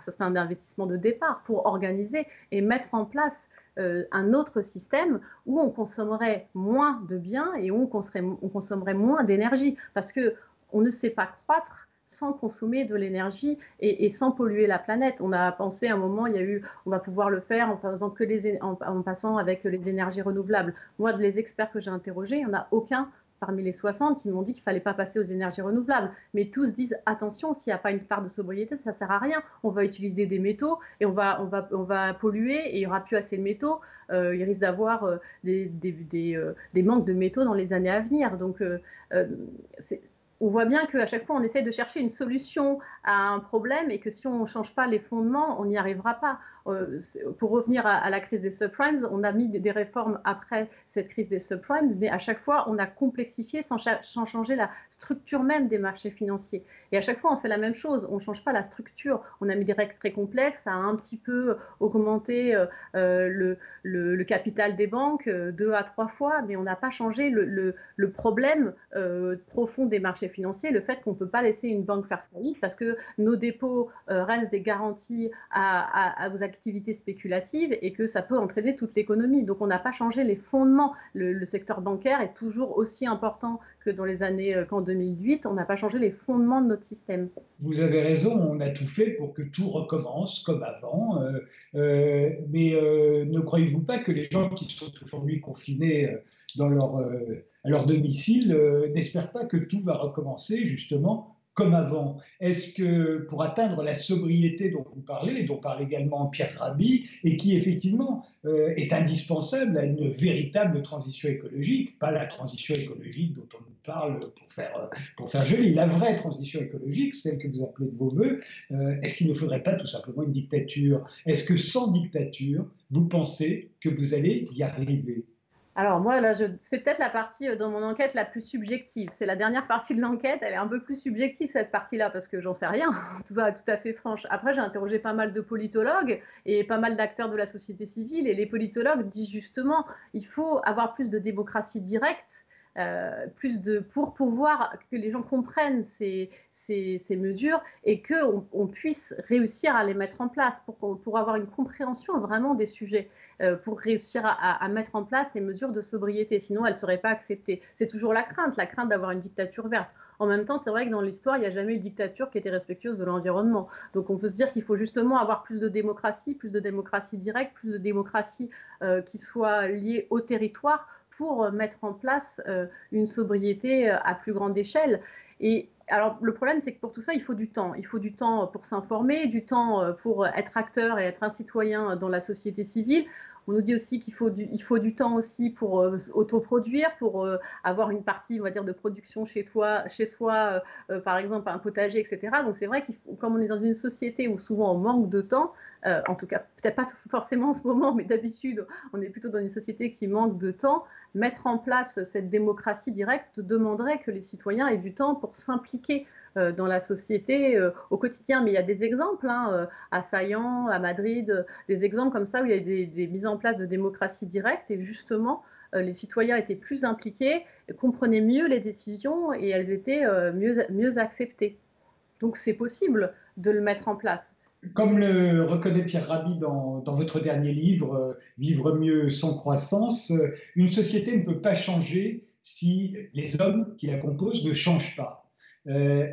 ce serait un investissement de départ pour organiser et mettre en place euh, un autre système où on consommerait moins de biens et où on on consommerait moins d'énergie parce que on ne sait pas croître sans consommer de l'énergie et, sans polluer la planète. On a pensé à un moment, il y a eu, on va pouvoir le faire en faisant que les, en, passant avec les énergies renouvelables. Moi, les experts que j'ai interrogés, il n'y en a aucun parmi les 60 qui m'ont dit qu'il fallait pas passer aux énergies renouvelables. Mais tous disent attention, s'il n'y a pas une part de sobriété, ça sert à rien. On va utiliser des métaux et on va, on va, on va polluer et il n'y aura plus assez de métaux. Euh, il risque d'avoir euh, des, des, des, euh, des, manques de métaux dans les années à venir. Donc, c'est on voit bien qu'à chaque fois, on essaie de chercher une solution à un problème et que si on ne change pas les fondements, on n'y arrivera pas. Euh, pour revenir à, la crise des subprimes, on a mis des, réformes après cette crise des subprimes, mais à chaque fois, on a complexifié sans, changer la structure même des marchés financiers. Et à chaque fois, on fait la même chose. On ne change pas la structure. On a mis des règles très complexes, a un petit peu augmenté euh, euh, le, capital des banques deux à trois fois, mais on n'a pas changé le, le problème profond des marchés financiers, le fait qu'on ne peut pas laisser une banque faire faillite parce que nos dépôts euh, restent des garanties à, vos activités spéculatives et que ça peut entraîner toute l'économie. Donc on n'a pas changé les fondements. Le, secteur bancaire est toujours aussi important que dans les années euh, qu'en 2008. On n'a pas changé les fondements de notre système. Vous avez raison, on a tout fait pour que tout recommence comme avant. Euh, mais ne croyez-vous pas que les gens qui sont aujourd'hui confinés dans leur à leur domicile euh, n'espèrent pas que tout va recommencer justement comme avant. Est-ce que pour atteindre la sobriété dont vous parlez, dont parle également Pierre Rabhi, et qui effectivement euh, est indispensable à une véritable transition écologique, pas la transition écologique dont on nous parle pour faire, euh, pour faire joli, la vraie transition écologique, celle que vous appelez de vos voeux, est-ce qu'il ne faudrait pas tout simplement une dictature? Est-ce que sans dictature, vous pensez que vous allez y arriver? Alors moi, là, c'est peut-être la partie euh, dans mon enquête la plus subjective. C'est la dernière partie de l'enquête, elle est un peu plus subjective cette partie-là parce que j'en sais rien, tout, va, tout à fait franche. Après, j'ai interrogé pas mal de politologues et pas mal d'acteurs de la société civile et les politologues disent justement, il faut avoir plus de démocratie directe euh, plus de pour pouvoir que les gens comprennent ces, ces, mesures et qu'on on puisse réussir à les mettre en place pour, pour avoir une compréhension vraiment des sujets, euh, pour réussir à, mettre en place ces mesures de sobriété. Sinon, elles ne seraient pas acceptées. C'est toujours la crainte, la crainte d'avoir une dictature verte. En même temps, c'est vrai que dans l'histoire, il n'y a jamais eu de dictature qui était respectueuse de l'environnement. Donc on peut se dire qu'il faut justement avoir plus de démocratie, plus de démocratie directe, plus de démocratie euh, qui soit liée au territoire pour mettre en place euh, une sobriété euh, à plus grande échelle. Et alors, le problème, c'est que pour tout ça, il faut du temps. Il faut du temps pour s'informer, du temps pour être acteur et être un citoyen dans la société civile. On nous dit aussi qu'il faut, du, il faut du temps aussi pour euh, autoproduire, pour euh, avoir une partie, on va dire, de production chez toi, chez soi, euh, par exemple un potager, etc. Donc c'est vrai qu'il comme on est dans une société où souvent on manque de temps, en tout cas peut-être pas forcément en ce moment, mais d'habitude on est plutôt dans une société qui manque de temps, mettre en place cette démocratie directe demanderait que les citoyens aient du temps pour s'impliquer euh, dans la société euh, au quotidien. Mais il y a des exemples hein, euh, à Saillant, à Madrid, des exemples comme ça où il y a des, des mises en place de démocratie directe et justement les citoyens étaient plus impliqués, comprenaient mieux les décisions et elles étaient mieux, mieux acceptées. Donc c'est possible de le mettre en place. comme le reconnaît Pierre Rabhi dans, votre dernier livre, Vivre mieux sans croissance, une société ne peut pas changer si les hommes qui la composent ne changent pas.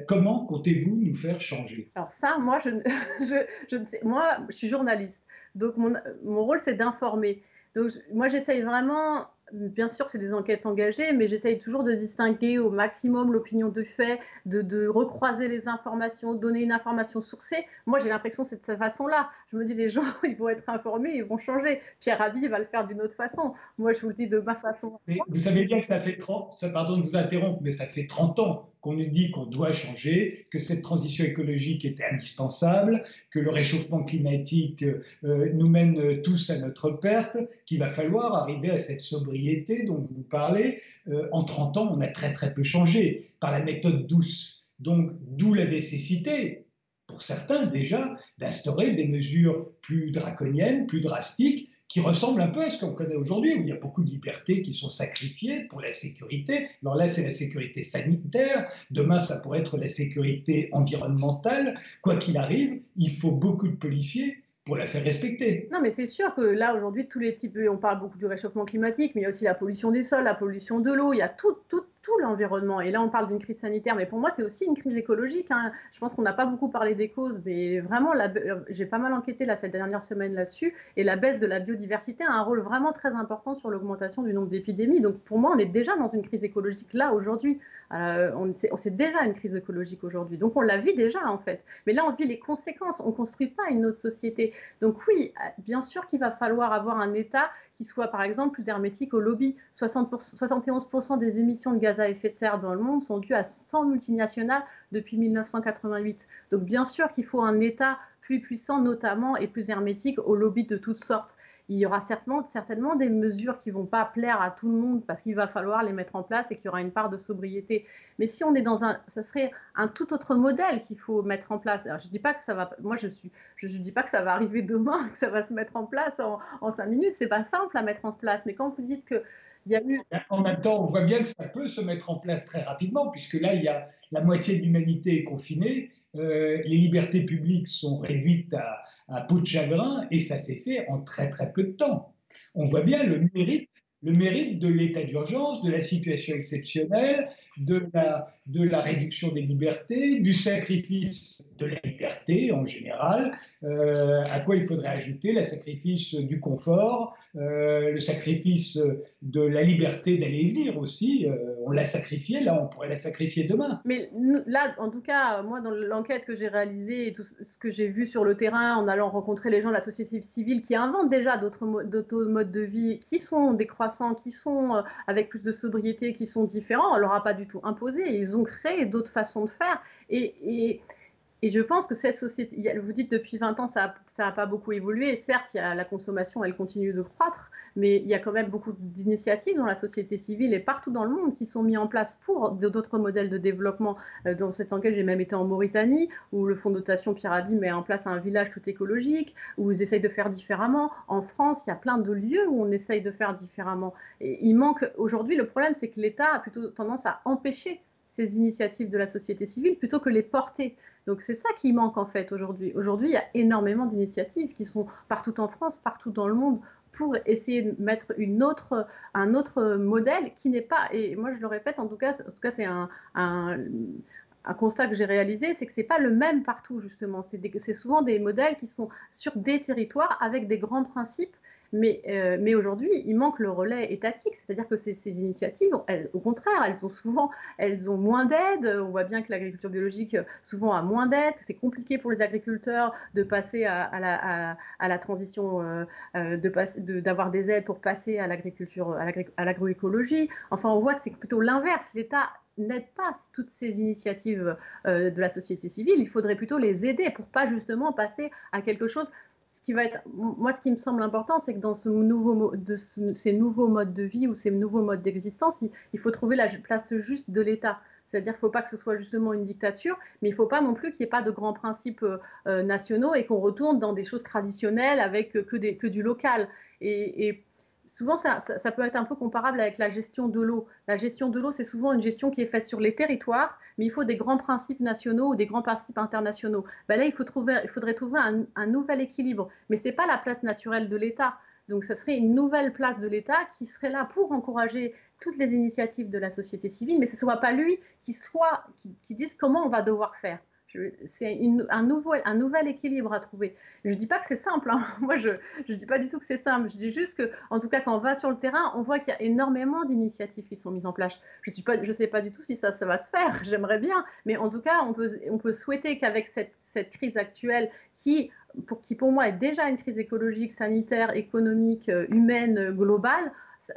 Comment comptez-vous nous faire changer? Alors ça, moi, je, je, ne sais. Moi, je suis journaliste, donc mon, mon rôle, c'est d'informer. Donc moi, j'essaye vraiment bien sûr, c'est des enquêtes engagées, mais j'essaye toujours de distinguer au maximum l'opinion de fait, de, recroiser les informations, donner une information sourcée. Moi, j'ai l'impression que c'est de cette façon-là. Je me dis, les gens, ils vont être informés, ils vont changer. Pierre Rabhi va le faire d'une autre façon. Moi, je vous le dis de ma façon. vous savez bien que ça fait 30, ça, pardon de vous interrompre, mais ça fait 30 ans qu'on nous dit qu'on doit changer, que cette transition écologique est indispensable, que le réchauffement climatique euh, nous mène tous à notre perte, qu'il va falloir arriver à cette sobriété dont vous parlez. Euh, en 30 ans, on a très très peu changé par la méthode douce. Donc, d'où la nécessité, pour certains déjà, d'instaurer des mesures plus draconiennes, plus drastiques, qui ressemble un peu à ce qu'on connaît aujourd'hui, où il y a beaucoup de libertés qui sont sacrifiées pour la sécurité. Alors là, c'est la sécurité sanitaire, demain, ça pourrait être la sécurité environnementale. Quoi qu'il arrive, il faut beaucoup de policiers pour la faire respecter. Non, mais c'est sûr que là, aujourd'hui, tous les types, on parle beaucoup du réchauffement climatique, mais il y a aussi la pollution des sols, la pollution de l'eau, il y a tout, tout, tout l'environnement. Et là, on parle d'une crise sanitaire, mais pour moi, c'est aussi une crise écologique. Hein. Je pense qu'on n'a pas beaucoup parlé des causes, mais vraiment, j'ai pas mal enquêté là, cette dernière semaine là-dessus, et la baisse de la biodiversité a un rôle vraiment très important sur l'augmentation du nombre d'épidémies. Donc pour moi, on est déjà dans une crise écologique là, aujourd'hui. Euh, on sait déjà une crise écologique aujourd'hui. Donc on la vit déjà en fait. Mais là, on vit les conséquences. On ne construit pas une autre société. Donc oui, bien sûr qu'il va falloir avoir un État qui soit par exemple plus hermétique au lobby. 60 71% des émissions de gaz à effet de serre dans le monde sont dues à 100 multinationales depuis 1988. Donc bien sûr qu'il faut un État plus puissant notamment et plus hermétique au lobby de toutes sortes il y aura certainement, certainement des mesures qui vont pas plaire à tout le monde parce qu'il va falloir les mettre en place et qu'il y aura une part de sobriété. Mais si on est dans un, ça serait un tout autre modèle qu'il faut mettre en place. Alors, je dis pas que ça va, moi je suis, je, dis pas que ça va arriver demain, que ça va se mettre en place en, en cinq minutes. C'est pas simple à mettre en place. Mais quand vous dites que En même temps, on voit bien que ça peut se mettre en place très rapidement, puisque là, il y a la moitié de l'humanité est confinée, euh, les libertés publiques sont réduites à, à peau de chagrin, et ça s'est fait en très très peu de temps. On voit bien le mérite, le mérite de l'état d'urgence, de la situation exceptionnelle, de la, réduction des libertés, du sacrifice de la liberté en général, euh, à quoi il faudrait ajouter le sacrifice du confort, euh, le sacrifice de la liberté d'aller et venir aussi. Euh, on l'a sacrifié, là on pourrait la sacrifier demain. Mais là, en tout cas, moi dans l'enquête que j'ai réalisée et tout ce que j'ai vu sur le terrain en allant rencontrer les gens de la société civile qui inventent déjà d'autres modes de vie, qui sont décroissants, qui sont avec plus de sobriété, qui sont différents, on leur a pas du tout imposé. Ils ont créé d'autres façons de faire. et je pense que cette société, vous dites depuis 20 ans, ça n'a pas beaucoup évolué. certes, il y a, la consommation, elle continue de croître, mais il y a quand même beaucoup d'initiatives dans la société civile et partout dans le monde qui sont mis en place pour d'autres modèles de développement. Euh, dans cette enquête, j'ai même été en Mauritanie, où le fonds de dotation Pierre met en place un village tout écologique, où ils essayent de faire différemment. En France, il y a plein de lieux où on essaye de faire différemment. Et il manque, aujourd'hui, le problème, c'est que l'État a plutôt tendance à empêcher ces initiatives de la société civile plutôt que les porter. Donc c'est ça qui manque en fait aujourd'hui. Aujourd'hui, il y a énormément d'initiatives qui sont partout en France, partout dans le monde pour essayer de mettre un autre modèle qui n'est pas, et moi je le répète, en tout cas, en c'est un, constat que j'ai réalisé, c'est que c'est pas le même partout justement. C'est souvent des modèles qui sont sur des territoires avec des grands principes mais, euh, mais aujourd'hui, il manque le relais étatique, c'est-à-dire que ces, initiatives, au contraire, elles ont souvent elles ont moins d'aide. On voit bien que l'agriculture biologique souvent a moins d'aide, que c'est compliqué pour les agriculteurs de passer à, la, transition, euh, euh d'avoir de, des aides pour passer à l'agriculture, à l'agroécologie. Enfin, on voit que c'est plutôt l'inverse. L'État n'aide pas toutes ces initiatives de la société civile. Il faudrait plutôt les aider pour pas justement passer à quelque chose ce qui va être, moi, ce qui me semble important, c'est que dans ces nouveaux modes de vie ou ces nouveaux modes d'existence, il, faut trouver la place juste de l'État. C'est-à-dire qu'il ne faut pas que ce soit justement une dictature, mais il ne faut pas non plus qu'il n'y ait pas de grands principes euh, euh, nationaux et qu'on retourne dans des choses traditionnelles avec des, que du local. Et, souvent, ça, peut être un peu comparable avec la gestion de l'eau. La gestion de l'eau, c'est souvent une gestion qui est faite sur les territoires, mais il faut des grands principes nationaux ou des grands principes internationaux. Ben là, il, faudrait trouver un, nouvel équilibre, mais ce n'est pas la place naturelle de l'État. Donc, ce serait une nouvelle place de l'État qui serait là pour encourager toutes les initiatives de la société civile, mais ce ne soit pas lui qui dise comment on va devoir faire c'est un, nouvel, un nouvel équilibre à trouver. Je ne dis pas que c'est simple, hein. moi je ne dis pas du tout que c'est simple, je dis juste que, en tout cas, quand on va sur le terrain, on voit qu'il y a énormément d'initiatives qui sont mises en place. Je ne sais pas du tout si ça, ça va se faire, j'aimerais bien, mais en tout cas, on peut, souhaiter qu'avec cette, crise actuelle qui pour, moi est déjà une crise écologique, sanitaire, économique, euh, humaine, globale,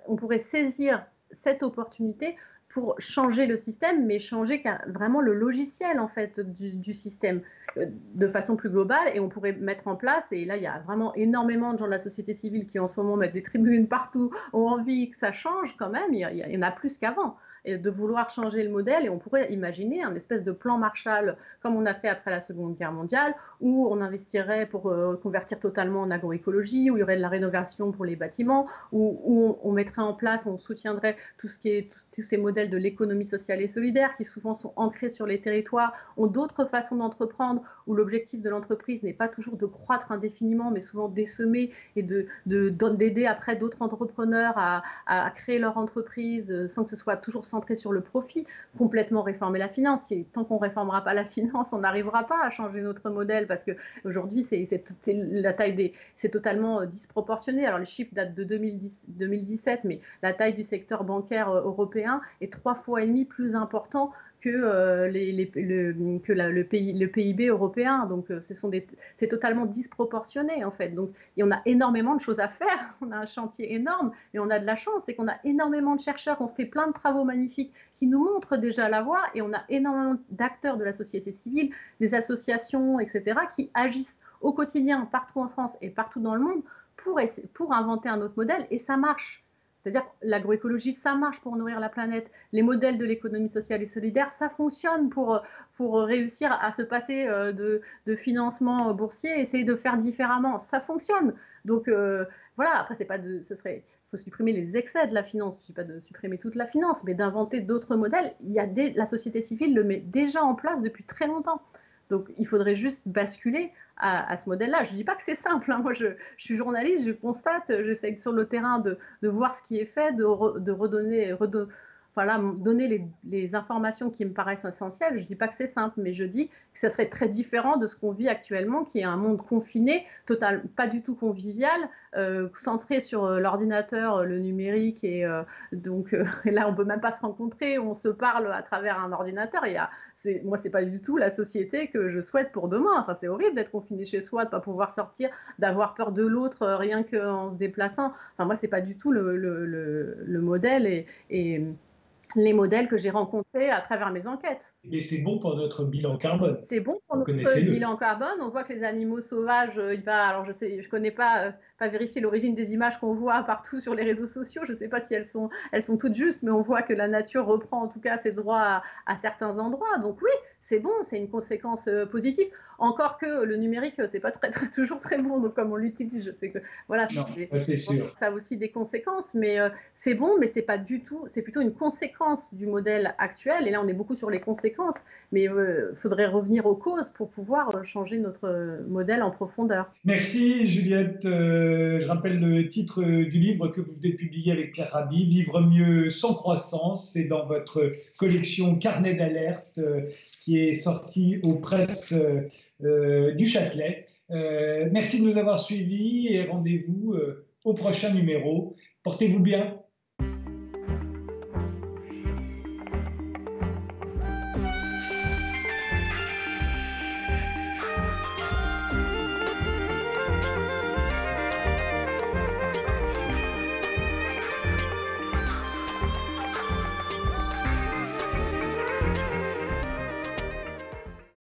on pourrait saisir cette opportunité pour changer le système, mais changer vraiment le logiciel en fait du, système euh, de façon plus globale. Et on pourrait mettre en place, et là il y a vraiment énormément de gens de la société civile qui en ce moment mettent des tribunes partout, ont envie que ça change quand même, il y, en a plus qu'avant, de vouloir changer le modèle. Et on pourrait imaginer un espèce de plan Marshall comme on a fait après la Seconde Guerre mondiale, où on investirait pour euh, convertir totalement en agroécologie, où il y aurait de la rénovation pour les bâtiments, où, on, mettrait en place, on soutiendrait tout ce qui est tous ces modèles de l'économie sociale et solidaire, qui souvent sont ancrés sur les territoires, ont d'autres façons d'entreprendre, où l'objectif de l'entreprise n'est pas toujours de croître indéfiniment, mais souvent d'essaimer et d'aider de, d'aider après d'autres entrepreneurs à, à, créer leur entreprise euh, sans que ce soit toujours centré sur le profit, complètement réformer la finance. Tant qu'on ne réformera pas la finance, on n'arrivera pas à changer notre modèle parce qu'aujourd'hui, c'est la taille des, c'est totalement euh, disproportionné. Alors les chiffres datent de 2010, 2017, mais la taille du secteur bancaire euh, européen est trois fois et demi plus important que, euh, le, PIB européen. Donc, euh, c'est totalement disproportionné, en fait. Donc, en a énormément de choses à faire. On a un chantier énorme, mais on a de la chance, c'est qu'on a énormément de chercheurs qui ont fait plein de travaux magnifiques qui nous montrent déjà la voie, et on a énormément d'acteurs de la société civile, des associations, etc., qui agissent au quotidien, partout en France et partout dans le monde, pour inventer un autre modèle, et ça marche. C'est-à-dire l'agroécologie, ça marche pour nourrir la planète. Les modèles de l'économie sociale et solidaire, ça fonctionne pour, pour réussir à se passer euh, de, de financement boursier, essayer de faire différemment. Ça fonctionne. Donc euh, voilà, après, c'est pas de, ce serait, faut supprimer les excès de la finance. Je ne dis pas de supprimer toute la finance, mais d'inventer d'autres modèles. Il y a la société civile le met déjà en place depuis très longtemps. Donc il faudrait juste basculer à, ce modèle-là. Je ne dis pas que c'est simple. Hein. Moi, je, suis journaliste, je constate, j'essaie sur le terrain de, voir ce qui est fait, de, de redonner, voilà, donner les, informations qui me paraissent essentielles. Je ne dis pas que c'est simple, mais je dis que ça serait très différent de ce qu'on vit actuellement, qui est un monde confiné, total, pas du tout convivial, euh, centré sur euh, l'ordinateur, euh, le numérique, et donc là, on peut même pas se rencontrer, on se parle à travers un ordinateur. Y a, moi, c'est pas du tout la société que je souhaite pour demain. Enfin, c'est horrible d'être confiné chez soi, de pas pouvoir sortir, d'avoir peur de l'autre rien qu'en se déplaçant. Enfin, moi, c'est pas du tout le, le, le, modèle et, et les modèles que j'ai rencontrés à travers mes enquêtes. Et c'est bon pour notre bilan carbone. C'est bon pour notre bilan carbone. On voit que les animaux sauvages, euh, il va, alors je sais, je connais pas, euh, pas vérifier l'origine des images qu'on voit partout sur les réseaux sociaux. Je ne sais pas si elles sont, elles sont toutes justes, mais on voit que la nature reprend en tout cas ses droits à, certains endroits. Donc oui, c'est bon, c'est une conséquence euh, positive. Encore que le numérique, c'est pas très, très, toujours très bon. Donc comme on l'utilise, je sais que voilà, ça a aussi des conséquences, mais c'est bon, mais c'est pas du tout, c'est plutôt une conséquence du modèle actuel. Et là, on est beaucoup sur les conséquences, mais il euh, faudrait revenir aux causes pour pouvoir euh, changer notre euh, modèle en profondeur. Merci Juliette. je rappelle le titre du livre que vous venez de publier avec Pierre Rabhi, Vivre mieux sans croissance. C'est dans votre collection Carnet d'alerte qui est sorti aux presses du Châtelet. merci de nous avoir suivis et rendez-vous au prochain numéro. Portez-vous bien.